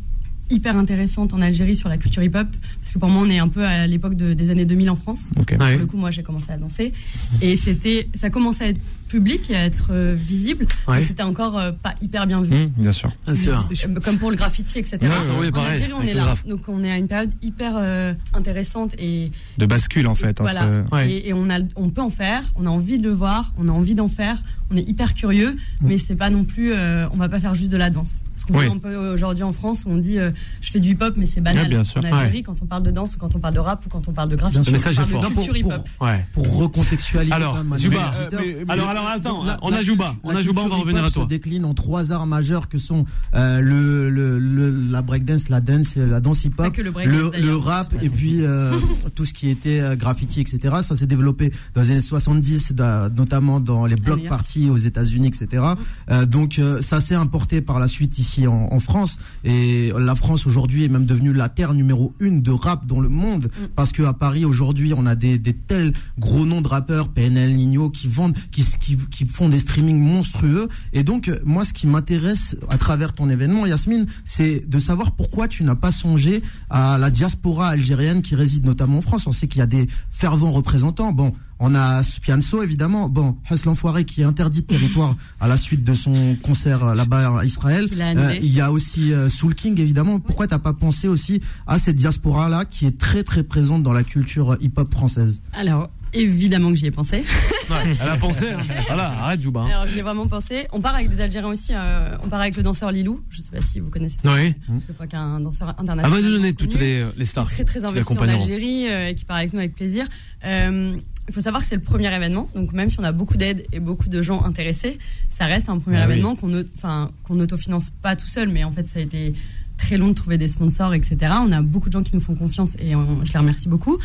hyper intéressante en Algérie sur la culture hip-hop, parce que pour moi, on est un peu à l'époque de- des années 2000 en France. Ok. Ouais. Pour le coup, moi, j'ai commencé à danser et c'était, ça commençait à être public et à être euh, visible, Ouais. mais c'était encore euh, pas hyper bien vu. Hum, Bien sûr. Bien sûr. Comme pour le graffiti, etc. Ouais, ouais, oui, en pareil, Algérie, on est là. Donc, on est à une période hyper euh, intéressante et De bascule en fait. voilà. Entre... Et, et on, a, on peut en faire, on a envie de le voir, on a envie d'en faire, on est hyper curieux, mais c'est pas non plus, euh, on va pas faire juste de la danse. Ce qu'on Oui. fait un peu aujourd'hui en France où on dit euh, je fais du hip-hop, mais c'est banal. Ouais, bien sûr. En Algérie, quand on parle de danse ou quand on parle de rap ou quand on parle de graffiti, Bien sûr. Le on parle fort. de Non, pour- culture pour- hip-hop. Ouais. Pour recontextualiser Alors, même, Juba. Euh, mais- Alors, alors, attends, La- on a Juba. On a Juba, on va revenir à toi. se décline en trois arts majeurs que sont euh, le, le, le- la breakdance, la dance, la danse hip-hop, le rap et puis euh, tout ce qui était graffiti, etc. Ça s'est développé dans les années 70, da- notamment dans les York. parties aux États-Unis, etc. Euh, donc ça s'est importé par la suite ici en, en France et la France aujourd'hui est même devenue la terre numéro une de rap dans le monde. Mm. parce que à Paris aujourd'hui on a des, des tels gros noms de rappeurs PNL, Nino qui vendent, qui, qui, qui font des streamings monstrueux. Et donc moi ce qui m'intéresse à travers ton événement Yasmine c'est de savoir pourquoi tu n'as pas songé à la diaspora algérienne qui réside notamment en France. On sait qu'il y a des fervents représentants. Bon on a Fianso évidemment, bon, Hess l'enfoiré qui est interdit de territoire à la suite de son concert euh, là-bas à Israël. Annulé. Euh, il y a aussi euh, Soul King évidemment. Pourquoi t'as pas pensé aussi à cette diaspora là qui est très très présente dans la culture hip-hop française? Alors, Évidemment que j'y ai pensé. elle a pensé. hein. Voilà, arrête Jouba. hein. Alors j'y ai vraiment pensé. On part avec des Algériens aussi. euh, on part avec le danseur Lilou. Je sais pas si vous connaissez. Oui. Parce que je crois qu'un danseur Elle international. va nous donner toutes les, les stars. Très très investi en. Algérie euh, et qui part avec nous avec plaisir. Euh, il faut savoir que c'est le premier événement, donc même si on a beaucoup d'aide et beaucoup de gens intéressés, ça reste un premier Ah oui. événement qu'on n'autofinance pas tout seul, mais en fait ça a été très long de trouver des sponsors, etc. On a beaucoup de gens qui nous font confiance et on- je les remercie beaucoup.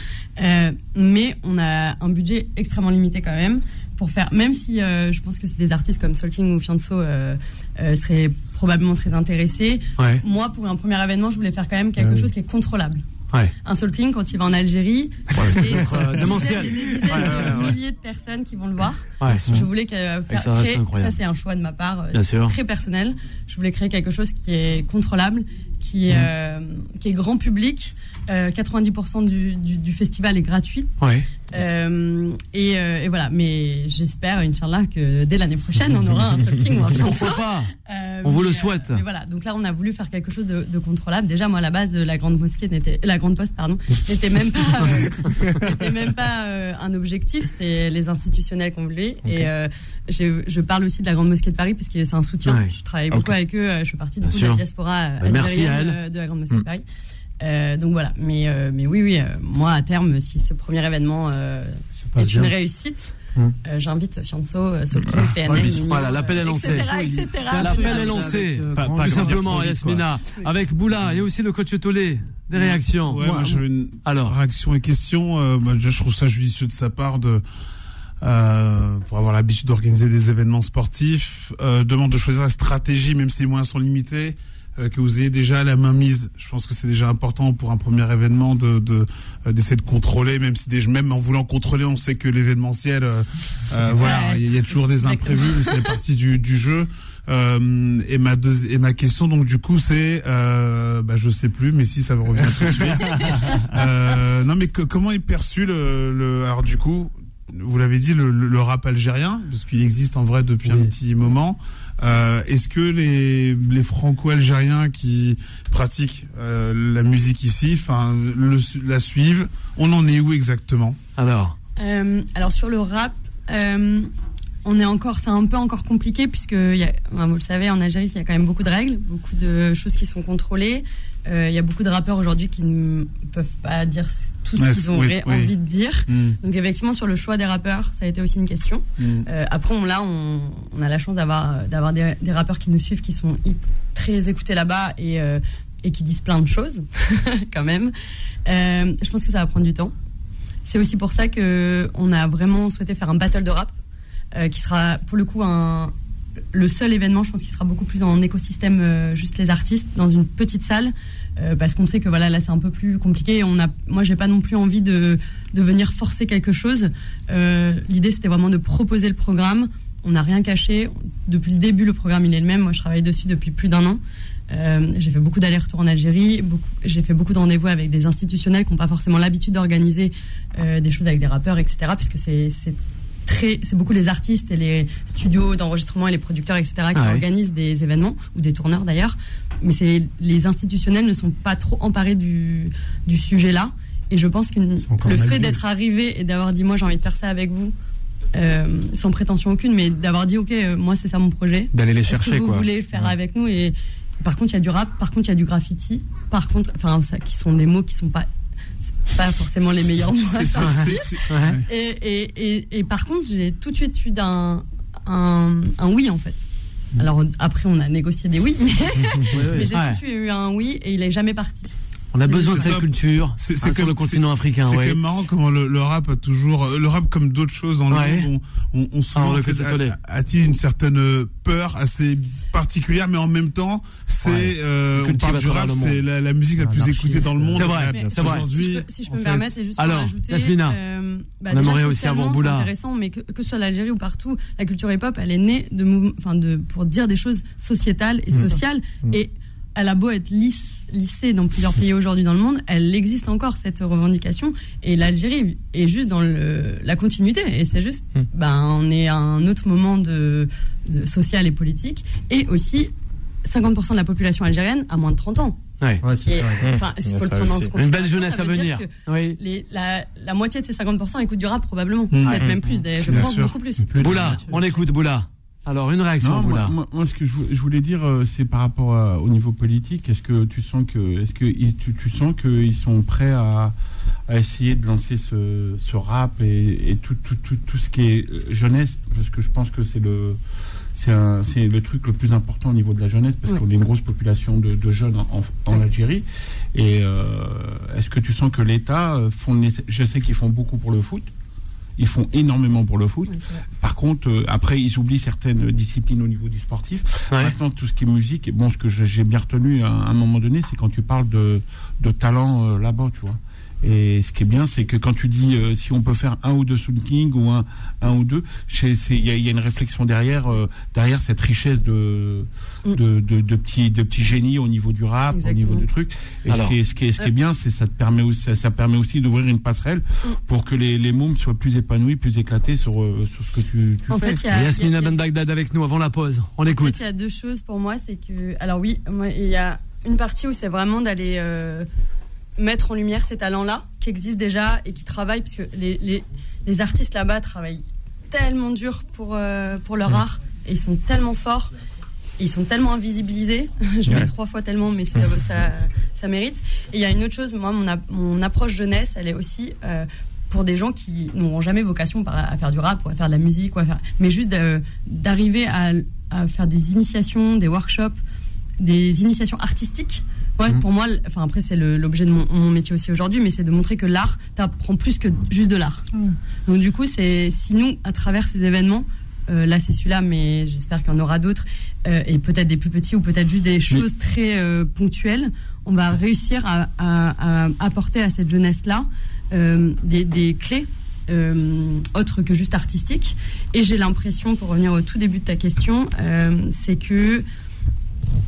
Euh, mais on a un budget extrêmement limité quand même pour faire, même si euh, je pense que des artistes comme Soul King ou Fianso euh, euh, seraient probablement très intéressés. Ouais. Moi, pour un premier événement, je voulais faire quand même quelque Ah oui. chose qui est contrôlable. Ouais. Un Soul King, quand il va en Algérie, des être, euh, dizaines et des dizaines Ouais, ouais, de ouais. milliers de personnes qui vont le voir. Ouais. Je voulais que, euh, faire, ça reste créer, ça c'est un choix de ma part, euh, sûr. très personnel. Je voulais créer quelque chose qui est contrôlable, qui Mmh. est, euh, qui est grand public. Euh, 90% du, du, du festival est gratuit. Ouais. Euh, et, euh, et voilà, mais j'espère, Inch'Allah, que dès l'année prochaine, on aura un Soul King ou un. Pourquoi pas Euh, On vous le mais, souhaite. mais voilà, donc là on a voulu faire quelque chose de, de contrôlable. Déjà moi à la base la grande mosquée n'était la grande poste pardon n'était même pas euh, n'était même pas euh, un objectif. C'est les institutionnels qu'on voulait. Et euh, j'ai- je parle aussi de la grande mosquée de Paris parce que c'est un soutien. Ouais. Je travaille beaucoup avec eux. euh, Je fais partie du coup de la diaspora euh, Bah, merci à algérienne elle. euh, de la grande mosquée de Mm. Paris. Euh, donc voilà, mais, euh, mais oui, oui, euh, moi à terme, si ce premier événement euh, est une bien. réussite, Mm. euh, j'invite Fianso, euh, Soul PNL, voilà, l'appel est lancé. L'appel est lancé. Pas- grand pas Tout simplement, Yasmina, avec Boula et aussi le coach Tolé. Des réactions. Ouais, Moi, une Alors. réaction et question. Euh, bah, déjà, je trouve ça judicieux de sa part de. Euh, pour avoir l'habitude d'organiser des événements sportifs, euh, demande de choisir la stratégie, même si les moyens sont limités, que vous ayez déjà la main mise. Je pense que c'est déjà important pour un premier événement de euh, d'essayer de contrôler, même si déjà, même en voulant contrôler, on sait que l'événementiel, euh, euh, voilà, il y, a toujours des imprévus, mais c'est partie du, du jeu. Euh, et ma et ma question donc du coup c'est euh, bah, je sais plus mais si ça me revient tout de suite. Euh, non mais que- comment est perçu le, le alors du coup vous l'avez dit le, le- rap algérien parce qu'il existe en vrai depuis un petit moment euh, est-ce que les, les franco-algériens qui pratiquent euh, la musique ici enfin le, la suivent? On en est où exactement? Alors. Euh, alors sur le rap, euh, on est encore, c'est un peu encore compliqué puisque y a, vous le savez, en Algérie, il y a quand même beaucoup de règles, beaucoup de choses qui sont contrôlées. Euh, Il y a beaucoup de rappeurs aujourd'hui qui ne peuvent pas dire tout ce Ouais, qu'ils ont oui, ré- oui. envie de dire. Hmm, Donc effectivement, sur le choix des rappeurs, ça a été aussi une question. hmm. Euh, après, on, là, on, on a la chance d'avoir d'avoir des, des rappeurs qui nous suivent, qui sont très écoutés là-bas et, euh, et qui disent plein de choses, quand même. Euh, je pense que ça va prendre du temps. C'est aussi pour ça que on a vraiment souhaité faire un battle de rap, euh, qui sera pour le coup un, le seul événement, je pense, qui sera beaucoup plus en écosystème, euh, juste les artistes, dans une petite salle, euh, parce qu'on sait que voilà, là, c'est un peu plus compliqué. Et on a, moi, j'ai pas non plus envie de, venir forcer quelque chose. Euh, L'idée, c'était vraiment de proposer le programme. On n'a rien caché. Depuis le début, le programme, il est le même. Moi, je travaille dessus depuis plus d'un an. J'ai fait beaucoup d'allers-retours en Algérie. J'ai fait beaucoup de rendez-vous avec des institutionnels qui n'ont pas forcément l'habitude d'organiser des choses avec des rappeurs, etc. Puisque c'est très, c'est beaucoup les artistes et les studios d'enregistrement et les producteurs, etc. qui Ah ouais. organisent des événements ou des tourneurs d'ailleurs. Mais c'est les institutionnels ne sont pas trop emparés du, du sujet là. Et je pense que le fait d'être arrivé et d'avoir dit moi j'ai envie de faire ça avec vous, euh, sans prétention aucune, mais d'avoir dit ok euh, moi c'est ça mon projet. D'aller les chercher, que vous quoi. voulez le faire avec nous et par contre il y a du rap, par contre il y a du graffiti, par contre enfin ça qui sont des mots qui sont pas pas forcément les meilleurs Ouais. ouais. Et, et, et, et par contre, j'ai tout de suite eu d'un un, un oui en fait. Alors après, on a négocié des oui, mais, mais j'ai Ouais. tout de suite eu un oui et il est jamais parti. On a besoin de C'est cette top. culture C'est- hein, c'est sur comme- le continent africain. C'est ouais. quand même marrant comment le, le rap a toujours, euh, le rap comme d'autres choses dans le Ouais. monde, on, on, on souvent Alors, le en fait, côté tolé. a- attise une certaine euh, peur assez particulière, mais en même temps, c'est, Ouais. euh, On parle du rap, c'est la, la musique la plus Anarchiste. écoutée dans le monde. C'est vrai, Mais c'est vrai. Aujourd'hui, Si je peux, si je peux en me fait- permettre, et juste Alors, pour ajouter, Yasmina, euh, bah, on aimerait aussi avoir Boula. C'est intéressant, mais que, que ce soit l'Algérie ou partout, la culture hip-hop, elle est née de mouvements, enfin de pour dire des choses sociétales et sociales. Et elle a beau être lisse, lissée dans plusieurs pays aujourd'hui dans le monde, elle existe encore cette revendication. Et l'Algérie est juste dans le, la continuité. Et c'est juste, ben, on est à un autre moment de, de social et politique. Et aussi, 50% de la population algérienne a moins de 30 ans. Ouais. Et, enfin, il faut le prendre en. Une belle jeunesse à venir. Oui. les- la, la moitié de ces 50% écoutent du rap probablement. Peut-être même plus, d'ailleurs, je Bien pense sûr. beaucoup plus. Boula, on écoute Boula. Alors, une réaction, Non, moi, moi, moi, ce que je, vou- je voulais dire, euh, c'est par rapport à- au niveau politique. Est-ce que tu sens que, est-ce que tu, tu sens qu'ils sont prêts à, à essayer de lancer ce, ce rap et, et tout, tout, tout, tout ce qui est euh, jeunesse, parce que je pense que c'est le, c'est un- c'est le truc le plus important au niveau de la jeunesse, parce qu'on a une grosse population de, de jeunes en, en, en Algérie. Et euh, est-ce que tu sens que l'État euh, font, je sais qu'ils font beaucoup pour le foot. Ils font énormément pour le foot. Par contre, euh, après, ils oublient certaines disciplines au niveau du sportif. Ouais. Maintenant, tout ce qui est musique, bon, ce que j'ai bien retenu à, à un moment donné, c'est quand tu parles de, de talent euh, là-bas, tu vois. Et ce qui est bien, c'est que quand tu dis euh, si on peut faire un ou deux Soul King ou un, un ou deux, il y, a- il y a une réflexion derrière, euh, derrière cette richesse de, Mm. de, de, de petits, de petits génies au niveau du rap, Exactement. au niveau du truc. Et Alors. ce qui est, ce qui est, ce qui est bien, c'est ça te permet aussi, ça, ça permet aussi d'ouvrir une passerelle Mm. pour que les, les mômes soient plus épanouis, plus éclatés sur, euh, sur ce que tu, tu En fais. fait, il y a, il y a- Yasmina y a- Ben Bagdad avec nous avant la pause. On En fait, écoute. il y a deux choses pour moi. C'est que, alors oui, moi, il y a une partie où c'est vraiment d'aller euh, mettre en lumière ces talents-là qui existent déjà et qui travaillent, parce que les, les, les artistes là-bas travaillent tellement dur pour, euh, pour leur art et ils sont tellement forts. et Ils sont tellement invisibilisés, je mets trois fois tellement, mais ça, ça, ça mérite. Et il y a une autre chose, moi, mon, mon approche jeunesse, elle est aussi euh, pour des gens qui n'auront jamais vocation à faire du rap ou à faire de la musique, ou à faire, mais juste d'arriver à, à faire des initiations, des workshops, des initiations artistiques. Ouais, Pour moi, enfin après c'est l'objet de mon, mon métier aussi aujourd'hui, mais c'est de montrer que l'art t'apprend plus que juste de l'art. Donc du coup, c'est si nous, à travers ces événements, euh, là c'est celui-là, mais j'espère qu'il y en aura d'autres, euh, et peut-être des plus petits ou peut-être juste des choses très euh, ponctuelles, on va réussir à, à- à apporter à cette jeunesse-là euh, des, des clés euh, autres que juste artistiques. Et j'ai l'impression, pour revenir au tout début de ta question, euh, c'est que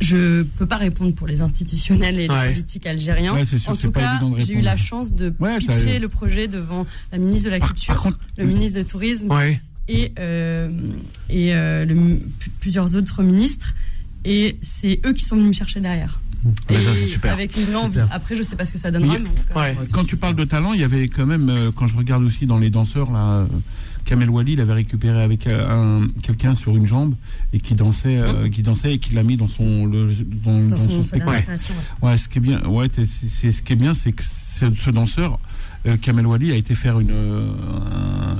je peux pas répondre pour les institutionnels et Ouais. les politiques algériens. Ouais, c'est sûr, en tout cas, j'ai eu la chance de Ouais, pitcher le projet devant la ministre de la Culture, par contre- le ministre de Tourisme et, euh, et euh, le plusieurs autres ministres. Et c'est eux qui sont venus me chercher derrière. Et ça, c'est super. Avec une vraie envie. Après, je sais pas ce que ça donnera. Mais- mais en tout cas, Ouais. Quand tu parles de talent, il y avait quand même, euh, quand je regarde aussi dans les danseurs, là, Kamel Wally, il avait récupéré avec euh, un, quelqu'un sur une jambe et qui dansait, euh, qui dansait et qui l'a mis dans son, le, dans, dans dans son, spectacle. ouais. Ouais, ce qui est bien, ouais, c'est ce qui est bien, c'est que ce, danseur, euh, Kamel Wally, a été faire une, euh, un,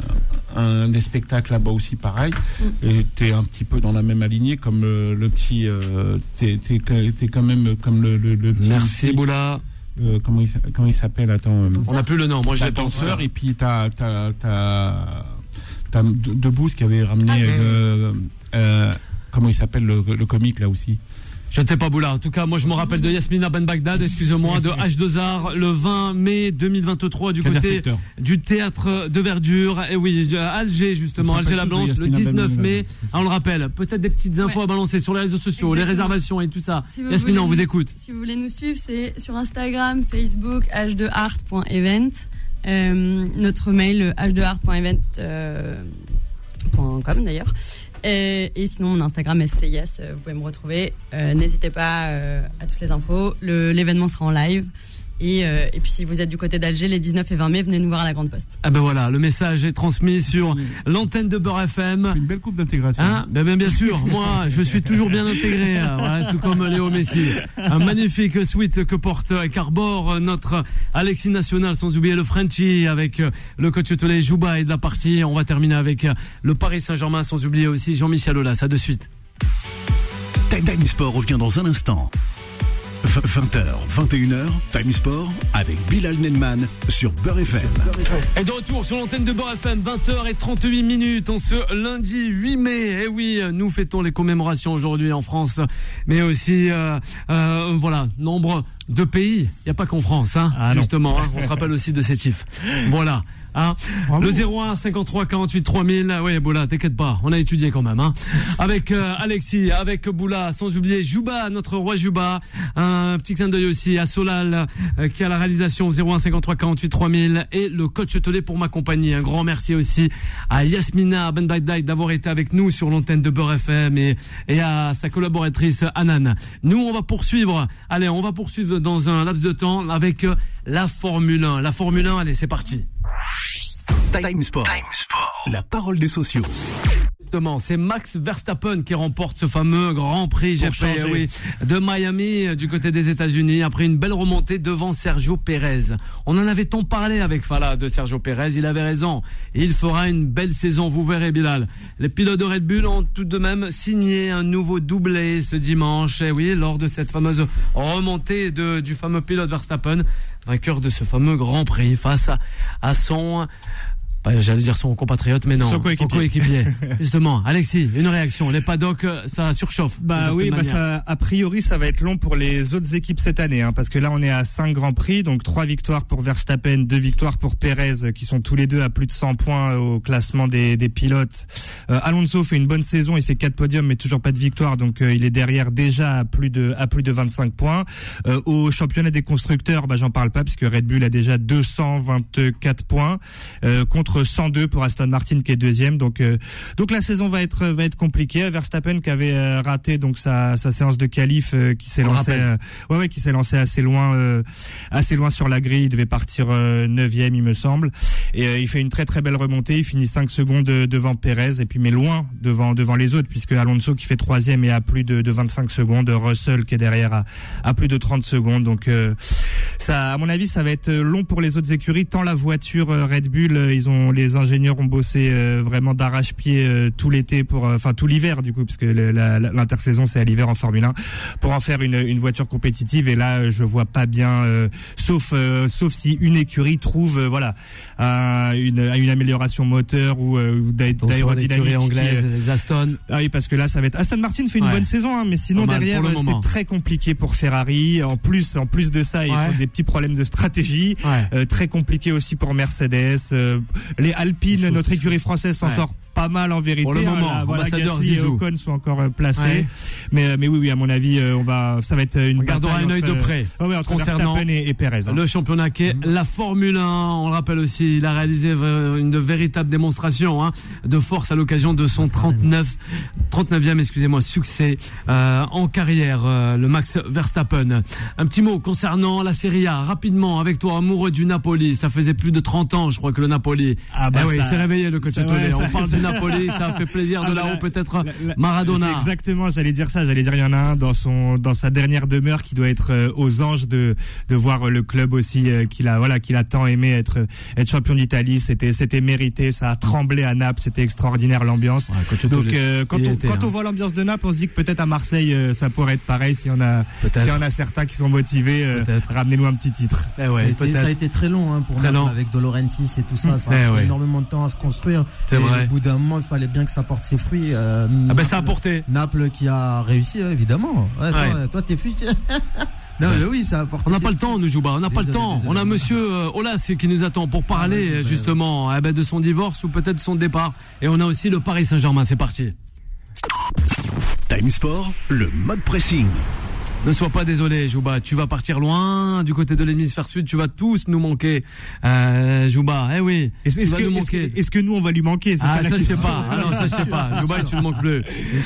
un des spectacles là-bas aussi, pareil. Mm. Et t'es un petit peu dans la même alignée comme euh, le petit, euh, t'es t'es t'es quand même comme le, le, le petit- Merci Boula. euh, comment il, comment il s'appelle? Attends. euh, On n'a plus le nom. Moi, pas danseur et puis t'as t'as t'as t'as De- Debouze qui avait ramené Ah, euh, euh, comment il s'appelle le, le comique là aussi Je ne sais pas, Boula. En tout cas, moi, je me rappelle de Yasmina Ben Bagdad, excusez-moi, de H2R, le 20 mai 2023, du côté du théâtre de verdure. Et oui, à Alger, justement, Alger-la-Blanche, le Yasmina Ben 19 mai. Ah, on le rappelle. Peut-être des petites infos Ouais. à balancer sur les réseaux sociaux, les réservations et tout ça. Si vous Yasmina, on vous écoute. Si vous voulez nous suivre, c'est sur Instagram, Facebook, h2art.event. Euh, notre mail, h2art.event. euh, d'ailleurs. Et, et sinon, mon Instagram SCIS, euh, vous pouvez me retrouver. Euh, N'hésitez pas euh, à toutes les infos. Le- L'événement sera en live. Et, euh, et puis, si vous êtes du côté d'Alger, les 19 et 20 mai, venez nous voir à la Grande Poste. Ah ben voilà, le message est transmis sur l'antenne de Beurre FM. Une belle coupe d'intégration. Hein ben, ben, bien sûr, moi je suis toujours bien intégré, hein, voilà, tout comme Léo Messi. Un magnifique suite que porte et qu'arbore notre Alexis National, sans oublier le Frenchie avec euh, le coach hôtelier Jouba et de la partie. On va terminer avec euh, le Paris Saint-Germain, sans oublier aussi Jean-Michel Aulas. À de suite. Time Time Sport revient dans un instant. 20h, 21h, Time Sport avec Bilal Nenman sur Beurre FM. Et de retour sur l'antenne de Beurre FM, 20h38 minutes, en ce lundi 8 mai. Et oui, nous fêtons les commémorations aujourd'hui en France, mais aussi, euh, euh, voilà, nombre de pays. Il n'y a pas qu'en France, hein, Ah justement. hein. on se rappelle aussi de ces chiffres. Voilà. Hein le 01 53 48 3000. Oui, Boula, t'inquiète pas, on a étudié quand même. Hein avec euh, Alexis, avec Boula, sans oublier Jouba, notre roi Jouba. Un petit clin d'œil aussi à Solal euh, qui a la réalisation 01 53 48 3000 et le coach Tolé pour m'accompagner. Un grand merci aussi à Yasmina Ben d'avoir été avec nous sur l'antenne de Beurre FM et, et à sa collaboratrice Anan. Nous, on va poursuivre. Allez, on va poursuivre dans un laps de temps avec euh, la Formule 1. La Formule 1, allez, c'est parti. Time Sport. La parole des sociaux. C'est Max Verstappen qui remporte ce fameux Grand Prix GP oui, de Miami euh, du côté des États-Unis après une belle remontée devant Sergio Pérez. On en avait tant parlé avec Fala de Sergio Pérez, il avait raison. Il fera une belle saison, vous verrez Bilal. Les pilotes de Red Bull ont tout de même signé un nouveau doublé ce dimanche, et oui, lors de cette fameuse remontée de, du fameux pilote Verstappen, vainqueur de ce fameux Grand Prix face à, à son bah, j'allais dire son compatriote, mais non, son coéquipier. Justement, Alexis, une réaction. Les paddocks, ça surchauffe. Bah oui, bah ça, a priori, ça va être long pour les autres équipes cette année, hein, parce que là, on est à 5 grands prix, donc trois victoires pour Verstappen, deux victoires pour Perez, qui sont tous les deux à plus de 100 points au classement des, des pilotes. Euh, Alonso fait une bonne saison, il fait quatre podiums, mais toujours pas de victoire, donc euh, il est derrière déjà à plus de à plus de 25 points. Euh, au championnat des constructeurs, bah j'en parle pas, puisque Red Bull a déjà 224 points contre 102 pour Aston Martin qui est deuxième. Donc euh, donc la saison va être va être compliquée. Verstappen qui avait euh, raté donc sa, sa séance de qualif euh, qui s'est lancé ouais ouais qui s'est lancé assez loin assez loin sur la grille. Il devait partir neuvième il me semble. Et il fait une très très belle remontée. Il finit 5 secondes devant Perez et puis mais loin devant devant les autres puisque Alonso qui fait troisième et à plus de, de 25 secondes. Russell qui est derrière à, à plus de 30 secondes. Donc ça à mon avis ça va être long pour les autres écuries tant la voiture Red Bull ils ont les ingénieurs ont bossé euh, vraiment d'arrache-pied euh, tout l'été pour, euh, enfin tout l'hiver du coup, puisque l'intersaison c'est à l'hiver en Formule 1, pour en faire une, une voiture compétitive. Et là, je vois pas bien, sauf sauf si une écurie trouve voilà une, une amélioration moteur ou, ou d'aérodynamique anglaise, les Aston. Ah oui, parce que là, ça va être Aston Martin fait une bonne saison, hein, mais sinon derrière c'est très compliqué pour Ferrari. En plus, en plus de ça, il faut des petits problèmes de stratégie. très compliqué aussi pour Mercedes les Alpines, notre écurie française s'en sort pas mal en vérité. Pour le moment, hein, voilà, Gasly et Ocon sont encore euh, placés. Mais, euh, mais oui, oui, à mon avis, euh, on va, ça va être une on gardera un œil de près entre concernant et, et Perez. Hein. Le championnat qui est la Formule 1. On le rappelle aussi, il a réalisé une véritable démonstration hein, de force à l'occasion de son 39, 39e, excusez-moi, succès euh, en carrière, le Max Verstappen. Un petit mot concernant la Serie A, rapidement, avec toi, amoureux du Napoli. Ça faisait plus de 30 ans, je crois, que le Napoli. Ah bah eh oui, s'est réveillé le coach On parle de Napoli, ça fait plaisir de là-haut peut-être Maradona. Exactement, j'allais dire ça, j'allais dire il y en a un dans son dans sa dernière demeure qui doit être euh, aux anges de de voir le club aussi euh, qu'il a voilà qu'il a tant aimé être être champion d'Italie, c'était c'était mérité, ça a tremblé à Naples, c'était extraordinaire l'ambiance. Donc euh, quand on quand on voit l'ambiance de Naples, on se dit que peut-être à Marseille ça pourrait être pareil si on a si on a certains qui sont motivés, ramenez-nous un petit titre. Eh ouais, ça, a été, très long hein, pour Naples avec Dolorensis et tout ça, ça a eh pris énormément de temps à se construire. C'est vrai. d'un moment, il fallait bien que ça porte ses fruits. Euh, ah ben ça a porté. Naples qui a réussi, évidemment. Toi, t'es futur. Non, mais oui, ça a porté On n'a pas le temps, nous jouons On n'a pas le temps. on a Monsieur euh, Olas qui nous attend pour ah, parler justement eh ben, de son divorce ou peut-être de son départ. Et on a aussi le Paris Saint-Germain. C'est parti. Time Sport, le mode pressing. Ne sois pas désolé, Jouba. Tu vas partir loin du côté de l'hémisphère sud. Tu vas tous nous manquer, euh, Jouba. Eh oui. Est-ce que, est que, nous on va lui manquer? Ah, ça, ça je sais pas. Ah non, ça je sais pas. Jouba, tu ne manques plus.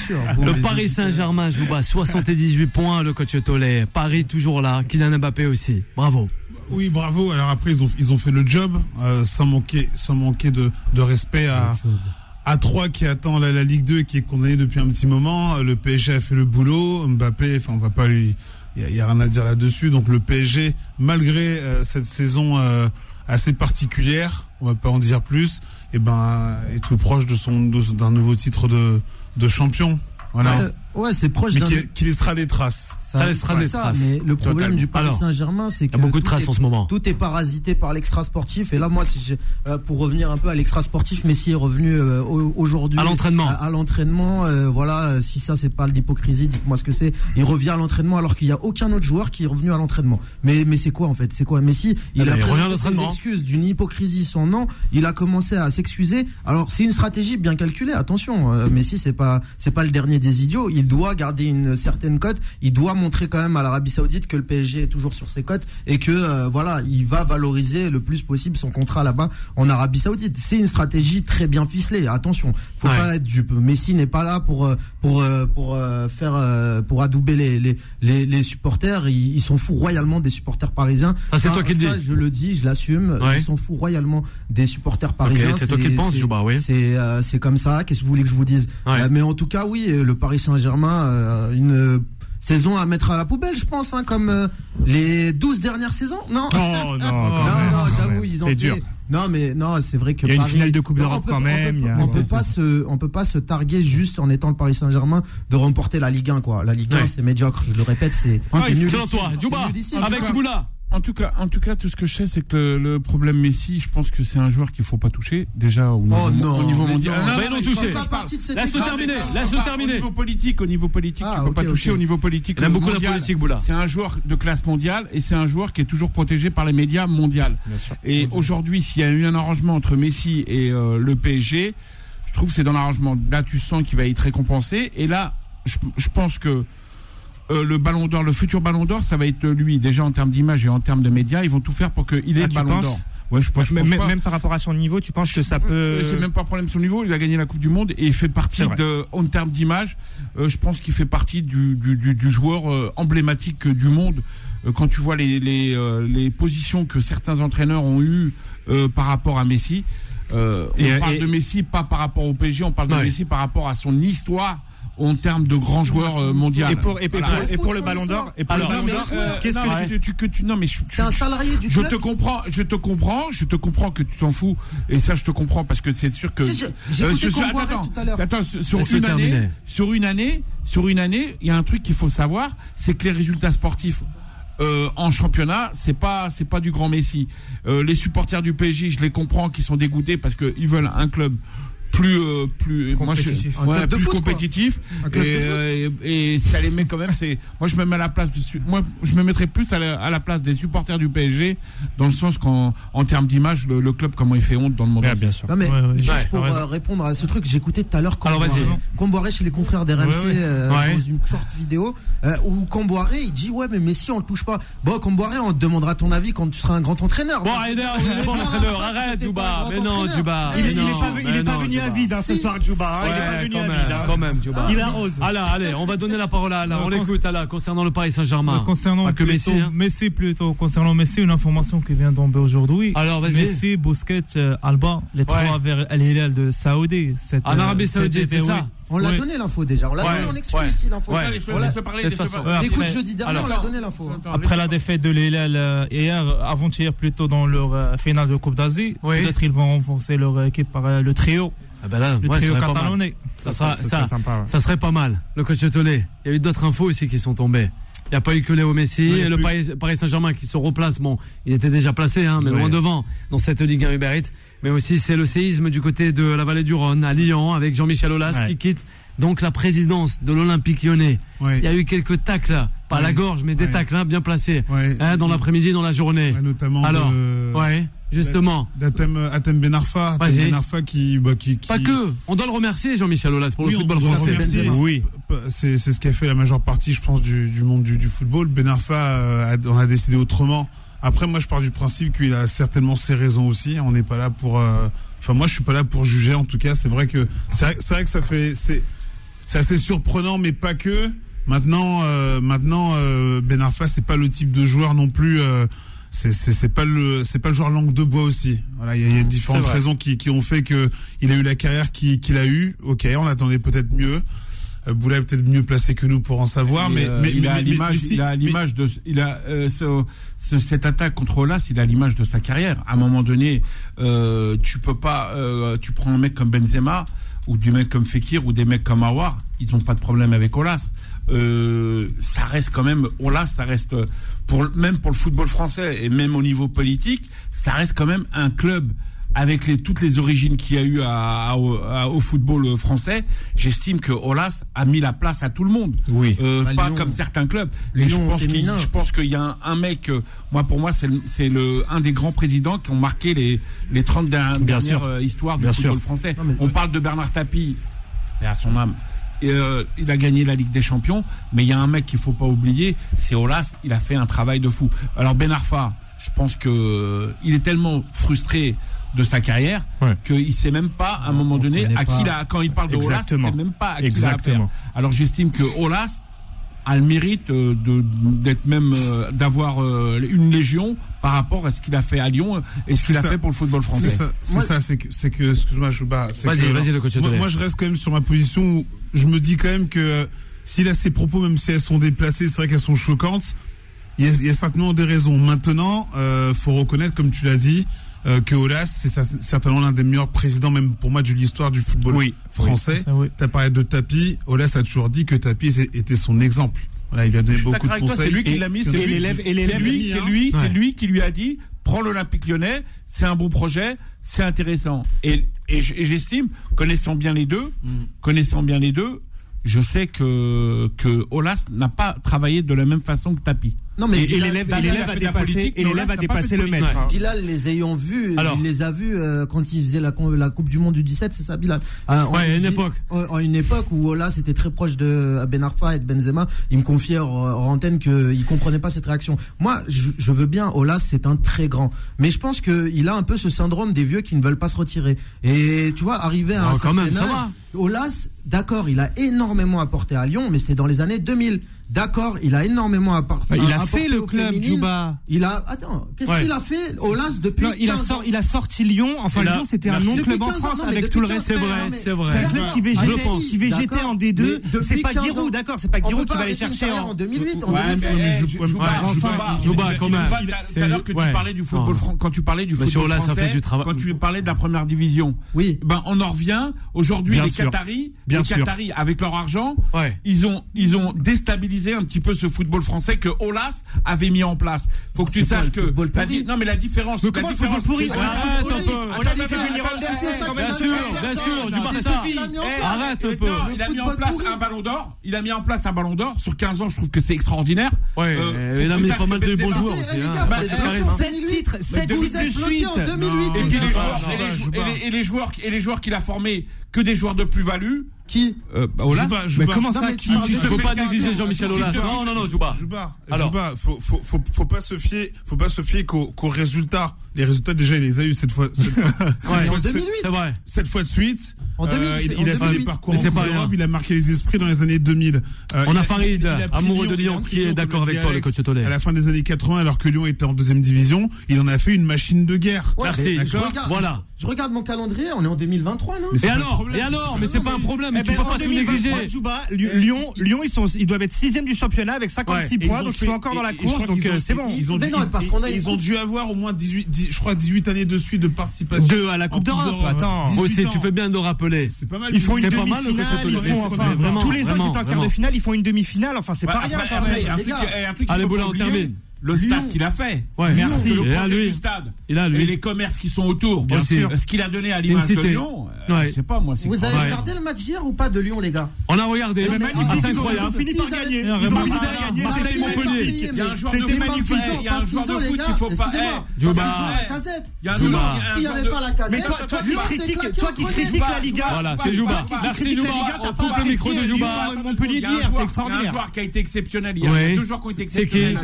Sûr, le Paris Saint-Germain, Jouba, 78 points. Le coach Tollet. Paris toujours là. Kylian Mbappé aussi. Bravo. Oui, bravo. Alors après, ils ont, ils ont fait le job euh, sans manquer, sans manquer de, de respect à. A3 qui attend la, Ligue 2 et qui est condamné depuis un petit moment. Le PSG a fait le boulot. Mbappé, enfin, on va pas lui, il y, a rien à dire là-dessus. Donc le PSG, malgré euh, cette saison euh, assez particulière, on va pas en dire plus, et ben est tout proche de son d'un nouveau titre de, de champion. Voilà. Ouais, c'est proche. Mais qui, laissera des traces. Ça laissera c'est des ça, traces. Mais le problème du Paris Saint-Germain, c'est que y a beaucoup de tout traces est- en ce moment. Tout est parasité par l'extra sportif. Et là, moi, si euh, pour revenir un peu à l'extra sportif, Messi est revenu euh, au- aujourd'hui À l'entraînement. À, à l'entraînement, euh, voilà. euh, Si ça, c'est pas l'hypocrisie, dites-moi ce que c'est. Il revient à l'entraînement alors qu'il y a aucun autre joueur qui est revenu à l'entraînement. Mais mais c'est quoi en fait? C'est quoi Messi? Il a il ses excuses d'une hypocrisie sans nom. Il a commencé à s'excuser. Alors c'est une stratégie bien calculée. Attention, euh, Messi c'est pas c'est pas le dernier des idiots. Il doit garder une certaine cote. Il doit montrer quand même à l'Arabie Saoudite que le PSG est toujours sur ses cotes et que euh, voilà il va valoriser le plus possible son contrat là-bas en Arabie Saoudite. C'est une stratégie très bien ficelée. Attention, faut Ouais. pas être dupe. Messi n'est pas là pour euh, pour euh, pour faire pour adouber les les les, les supporters. Ils, ils sont fous royalement des supporters parisiens. Ça, c'est toi qui le ça, dis. Je le dis, je l'assume. Ouais. Ils sont fous royalement des supporters parisiens. c'est toi qui le penses, Jouba, oui. C'est euh, c'est comme ça. Qu'est-ce que vous voulez que je vous dise? Ouais. Euh, Mais en tout cas, oui, le Paris Saint-Germain, une saison à mettre à la poubelle, je pense, hein, comme euh, les 12 dernières saisons. Non. Oh non, non, non, j'avoue, ils ont C'est fait- dur. Non, mais non, c'est vrai que Il y a une finale de Coupe d'Europe on peut- quand on même, peut- On peut c'est- pas se, on peut pas se targuer juste en étant le Paris Saint-Germain de remporter la Ligue 1, quoi. La Ligue 1, Ouais. c'est médiocre. Je le répète, c'est. Ah, c'est nul toi, ici. avec Boula. En tout cas, en tout cas, tout ce que je sais, c'est que le, le problème Messi, je pense que c'est un joueur qu'il faut pas toucher déjà au niveau, Oh non, au niveau mondial. non. Ah, Mais non, il toucher. de Laisse-le terminer, Non, laisse-le terminer. Au niveau politique, au niveau politique, Ah, tu peux ok, pas toucher ok. au niveau politique. Il au beaucoup mondial. politique, Boula. C'est un joueur de classe mondiale et c'est un joueur qui est toujours protégé par les médias mondiaux. Et aujourd'hui, s'il y a eu un arrangement entre Messi et euh, le PSG, je trouve que c'est dans l'arrangement. Là, tu sens qu'il va être récompensé. Et là, je, je pense que euh, le Ballon d'Or, le futur Ballon d'Or, ça va être lui. Déjà en termes d'image et en termes de médias, ils vont tout faire pour qu'il ait Ah, le Ballon d'Or. Ouais, je, pense- je même, pense même par rapport à son niveau, tu penses que ça peut. Euh, C'est même pas un problème son niveau. Il a gagné la Coupe du Monde et il fait partie de, en termes d'image, euh, je pense qu'il fait partie du, du, du, du joueur euh, emblématique euh, du monde. Euh, quand tu vois les, les, euh, les positions que certains entraîneurs ont eues euh, par rapport à Messi, euh, on Et- parle et- de Messi pas par rapport au PSG, on parle de. Messi par rapport à son histoire en termes de grand joueur euh, mondial. Et pour, et, et Voilà. pour, et Foot, pour le Ballon d'Or, et pour Alors, le Ballon d'Or, euh, qu'est-ce non, que mais tu- tu, que tu, non mais je- C'est un salarié du je club. te comprends, je te comprends, je te comprends que tu t'en fous, et ça je te comprends parce que c'est sûr que. Tu sais, j'ai- j'ai Euh, écouté sur- Comboiré attends, tout à l'heure. attends, sur- sur Laisse-le une année, terminer. sur une année, sur une année, il y a un truc qu'il faut savoir, c'est que les résultats sportifs. euh, en championnat, c'est pas c'est pas du grand Messi. Euh, les supporters du PSG, je les comprends, qui sont dégoûtés parce qu'ils veulent un club plus euh, plus moi, je- Compétitif. Ouais, plus foot, et, euh, et, et ça les met quand même c'est moi je me mets à la place moi je me mettrais plus à la, à la place des supporters du PSG dans le sens qu'en en termes d'image le, le club comment il fait honte dans le monde Ouais, bien sûr. Non mais Ouais, ouais. juste Ouais, pour euh, répondre à ce truc, j'écoutais tout à l'heure Alors, Comboiré, vas-y. Comboiré chez les confrères d'RMC Ouais, ouais. euh, Ouais. dans une sorte vidéo euh, où Comboiré il dit ouais mais Messi on le touche pas. Bon Comboiré on te demandera ton avis quand tu seras un grand entraîneur. Bon, l'entraîneur, non, arrête, un Mais non, entraîneur. Djouba. Il, est pas, il venu à vide hein, ce soir, Djouba. hein, il est pas venu à vide. hein. quand même, Djouba. Il arrose. Allez, allez, on va donner la parole à Alain. On l'écoute, Alain, concernant le Paris Saint-Germain. Concernant que Messi, hein. Messi plutôt concernant Messi une information qui vient tomber aujourd'hui Alors, vas-y. Messi Busquets euh, Alba les trois vers Al Hilal de Saoudi cette, En euh, Arabie Saoudite, c'est ça. On l'a donné l'info déjà. On l'a Ouais, donné en exclu ouais. ici l'info. Ouais. On l'a- parler, Écoute après- jeudi dernier alors- on l'a donné l'info. Après la défaite de l'Hilal euh, hier, avant-hier plutôt dans leur finale de Coupe d'Asie, Oui. peut-être ils vont renforcer leur équipe par le trio, Ah ben là, le ouais, ça trio mal. catalanais. Ça sera, Ça serait ça, sympa, ouais. ça serait pas mal. Le coach Tolé. Il y a eu d'autres infos aussi qui sont tombées. Il n'y a pas eu que Léo Messi et le Paris, Paris Saint-Germain qui se replace. Bon, ils étaient déjà placés, hein, mais Ouais. loin devant dans cette Ligue 1 Uber Eats. Mais aussi, c'est le séisme du côté de la vallée du Rhône, à Lyon, avec Jean-Michel Aulas qui quitte donc la présidence de l'Olympique lyonnais. Il y a eu quelques tacles, pas à la gorge, mais des Ouais. tacles hein, bien placés, Ouais. hein, dans l'après-midi, dans la journée. Ouais, notamment Alors, de, Ouais, justement. d'Atem Atem Benarfa, Atem. Benarfa qui, bah, qui, qui- Pas que. On doit le remercier, Jean-Michel Aulas, pour Oui, le on football doit le français. remercier. Benzema. Oui. C'est c'est ce qu'a fait la majeure partie, je pense, du, du monde du, du football. Ben Arfa, euh, a- on a décidé autrement. Après, moi, je pars du principe qu'il a certainement ses raisons aussi. On n'est pas là pour. euh, Enfin, moi, je suis pas là pour juger. En tout cas, c'est vrai que c'est vrai, c'est vrai que ça fait. C'est c'est assez surprenant, mais pas que. Maintenant, euh, maintenant, euh, Ben Arfa, c'est pas le type de joueur non plus. euh, c'est pas le c'est pas le joueur langue de bois aussi. Voilà, il y, a mmh, différentes raisons qui, qui, ont fait que il a eu la carrière qu'il a eu. Ok, on attendait peut-être mieux. Euh, Boula est peut-être mieux placé que nous pour en savoir, euh, mais, il, a l'image de il a euh, cette attaque contre Olas, il a l'image de sa carrière. À un moment donné, tu peux pas, tu prends un mec comme Benzema ou du mec comme Fekir ou des mecs comme Awar, ils n'ont pas de problème avec Olas. ça reste quand même Olas, ça reste pour, même pour le football français et même au niveau politique, ça reste quand même un club avec les, toutes les origines qu'il y a eu à, à, au football français, j'estime que Olas a mis la place à tout le monde. Oui. Euh, pas comme certains clubs. Lyon, je pense qu'il je pense qu'il y a un, mec. Euh, moi, pour moi, c'est c'est le un des grands présidents qui ont marqué les les 30 dernières, dernières euh, histoires du football français. On parle de Bernard Tapie. Et à son âme. Euh, il a gagné la Ligue des Champions, mais il y a un mec qu'il faut pas oublier, c'est Olas. Il a fait un travail de fou. Alors Ben Arfa, je pense que il est tellement frustré de sa carrière ouais. qu'il sait même pas à un moment donné à qui il a, quand il parle de Olas, il sait même pas à qui Exactement. Il a Alors j'estime que Olas a le mérite euh, de d'être même euh, d'avoir euh, une légion par rapport à ce qu'il a fait à Lyon et ce qu'il a fait pour le football français. C'est ça, c'est que, excuse-moi, Chouba. Vas-y, vas-y, le coach. Moi, moi, je reste quand même sur ma position où je me dis quand même que euh, si là ces propos, même si elles sont déplacées, c'est vrai qu'elles sont choquantes, il y, a, certainement des raisons. Maintenant, euh, faut reconnaître, comme tu l'as dit, euh, que Olas, c'est certainement l'un des meilleurs présidents, même pour moi, de l'histoire du football français. Oui. Tu as parlé de Tapi. Olas a toujours dit que Tapi était son exemple. Il lui a donné beaucoup de conseils. C'est lui qui l'a mis, c'est l'élève, c'est lui, c'est hein. lui qui lui a dit prends l'Olympique lyonnais, c'est un bon projet, c'est intéressant. Et, j'estime, connaissant bien les deux, mm. connaissant bien les deux, je sais que, que Olas n'a pas travaillé de la même façon que Tapi. Non, mais et, l'élève a dépassé, et l'élève a dépassé le maître. Hein. Bilal les ayant vus, il les a vus euh, quand il faisait la, Coupe du Monde du 17, c'est ça Bilal? Euh, ouais, en, une époque. En, une époque où là c'était très proche de euh, Ben Arfa et de Benzema, il me confiait hors, hors antenne qu'il comprenait pas cette réaction. Moi, je, je veux bien, Olas c'est un très grand, mais je pense qu'il a un peu ce syndrome des vieux qui ne veulent pas se retirer. Et tu vois, arriver à non, un quand certain même, ça âge, va. Olas, d'accord, il a énormément apporté à Lyon, mais c'était dans les années 2000. D'accord, il a énormément apporté. Il a fait le club, féminine. Juba. Il a. Attends, qu'est-ce qu'il a fait au depuis non, il, a il a sorti Lyon. Enfin, Lyon, c'était un non-club en France, avec tout le reste. C'est vrai, c'est vrai. C'est un ah, club qui végétait, qui en D2. C'est pas Giroud, d'accord, c'est pas Giroud qui va aller chercher en. Hein. 2008. Juba, quand même. Tout à l'heure que tu parlais du football quand tu parlais du football français, quand tu parlais de la première division. Oui. Ben, on en revient. Aujourd'hui, les Qataris, les Qataris, avec leur argent, ils ont, ils ont déstabilisé un petit peu ce football français que Olas avait mis en place. Faut que tu saches que la non mais la différence. Mais comment football pourri Olas Bien sûr, bien sûr, du Barça. Eh, arrête un peu. Il a mis en place un ballon d'or. Il a mis en place un ballon d'or sur 15 ans. Je trouve que c'est extraordinaire. Ouais. Euh, Il a pas mal de bons joueurs aussi. Hein. Bah, 7 euh, titres, 7 titres de suite. Et les joueurs qu'il a formés, que des joueurs de plus-value. Qui euh, bah, Ola Jouba, Mais comment non, ça mais qui Tu ne peux pas négliger Jean-Michel Aulas. Non, non, non, Jouba. Jouba, Alors. Faut, faut, faut, faut, pas se fier, faut pas se fier qu'aux résultats. Les résultats, déjà, il les a eu cette fois. Cette, cette fois C'est vrai. Cette fois de suite. En 2008. Euh, il, a fait des parcours en Europe, il a marqué les esprits dans les années 2000. Euh, On a, a Farid, amoureux de Lyon, qui est d'accord avec toi, le coach Tolé. À la fin des années 80, alors que Lyon était en deuxième division, il en a fait une machine de guerre. Merci. D'accord. Voilà. Je regarde mon calendrier, on est en 2023, non Et alors, et alors Mais c'est pas un problème, mais eh tu ben, peux pas négliger. Lyon, Lyon, ils doivent être sixième du championnat avec 56 points, donc ils sont encore dans la course, donc euh, c'est bon. Ils ont dû avoir au moins 18, je années de suite de participation. Deux à la Coupe d'Europe. Attends. tu fais bien de rappeler. C'est pas mal. Ils font une demi-finale. Tous les autres étaient en quart de finale, ils font une demi-finale. Enfin, c'est pas rien. Allez, on termine le stade qu'il a fait. Merci. Le projet lui. Stade. Et les commerces qui sont autour. Bien sûr. Ce qu'il a donné à Lyon. Euh, Vous avez regardé le match hier ou pas de Lyon les gars? On a regardé. Ah, c'est incroyable. Ils ont fini par gagner. Ils fini par gagner. Montpellier. Il y a un joueur de foot. Il y a un joueur de faut pas. Il y a un joueur. S'il n'y. Mais toi qui critiques la Liga. Voilà, c'est Jouba. Merci Jouba. On coupe le micro de Montpellier c'est. Il a un joueur qui a été exceptionnel hier. Deux joueurs qui ont été exceptionnels.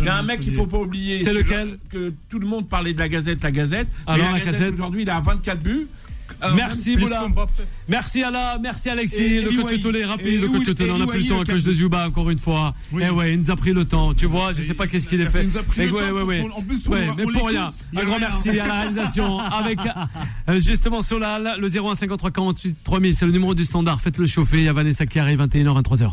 Il y a un mec qu'il ne faut pas oublier. C'est lequel Que tout le monde parlait de la Gazette, la Gazette. Ah, Alors, la, Gazette, aujourd'hui, il a 24 buts. Euh, merci Boula. Merci Alain, merci Alexis. Et, le coach Tolé, rapide, le coach Tolé, on n'a plus le temps, le coach de Zuba encore une fois. Oui. Eh ouais, il nous a pris le temps, tu vois, je ne sais pas qu'est-ce qu'il a fait. Il nous a pris le temps ouais, ouais. En mais pour rien. Un grand merci à la réalisation avec euh, justement Solal, le 0153 48 3000, c'est le numéro du standard. Faites-le chauffer, il y a Vanessa qui arrive 21h 23h.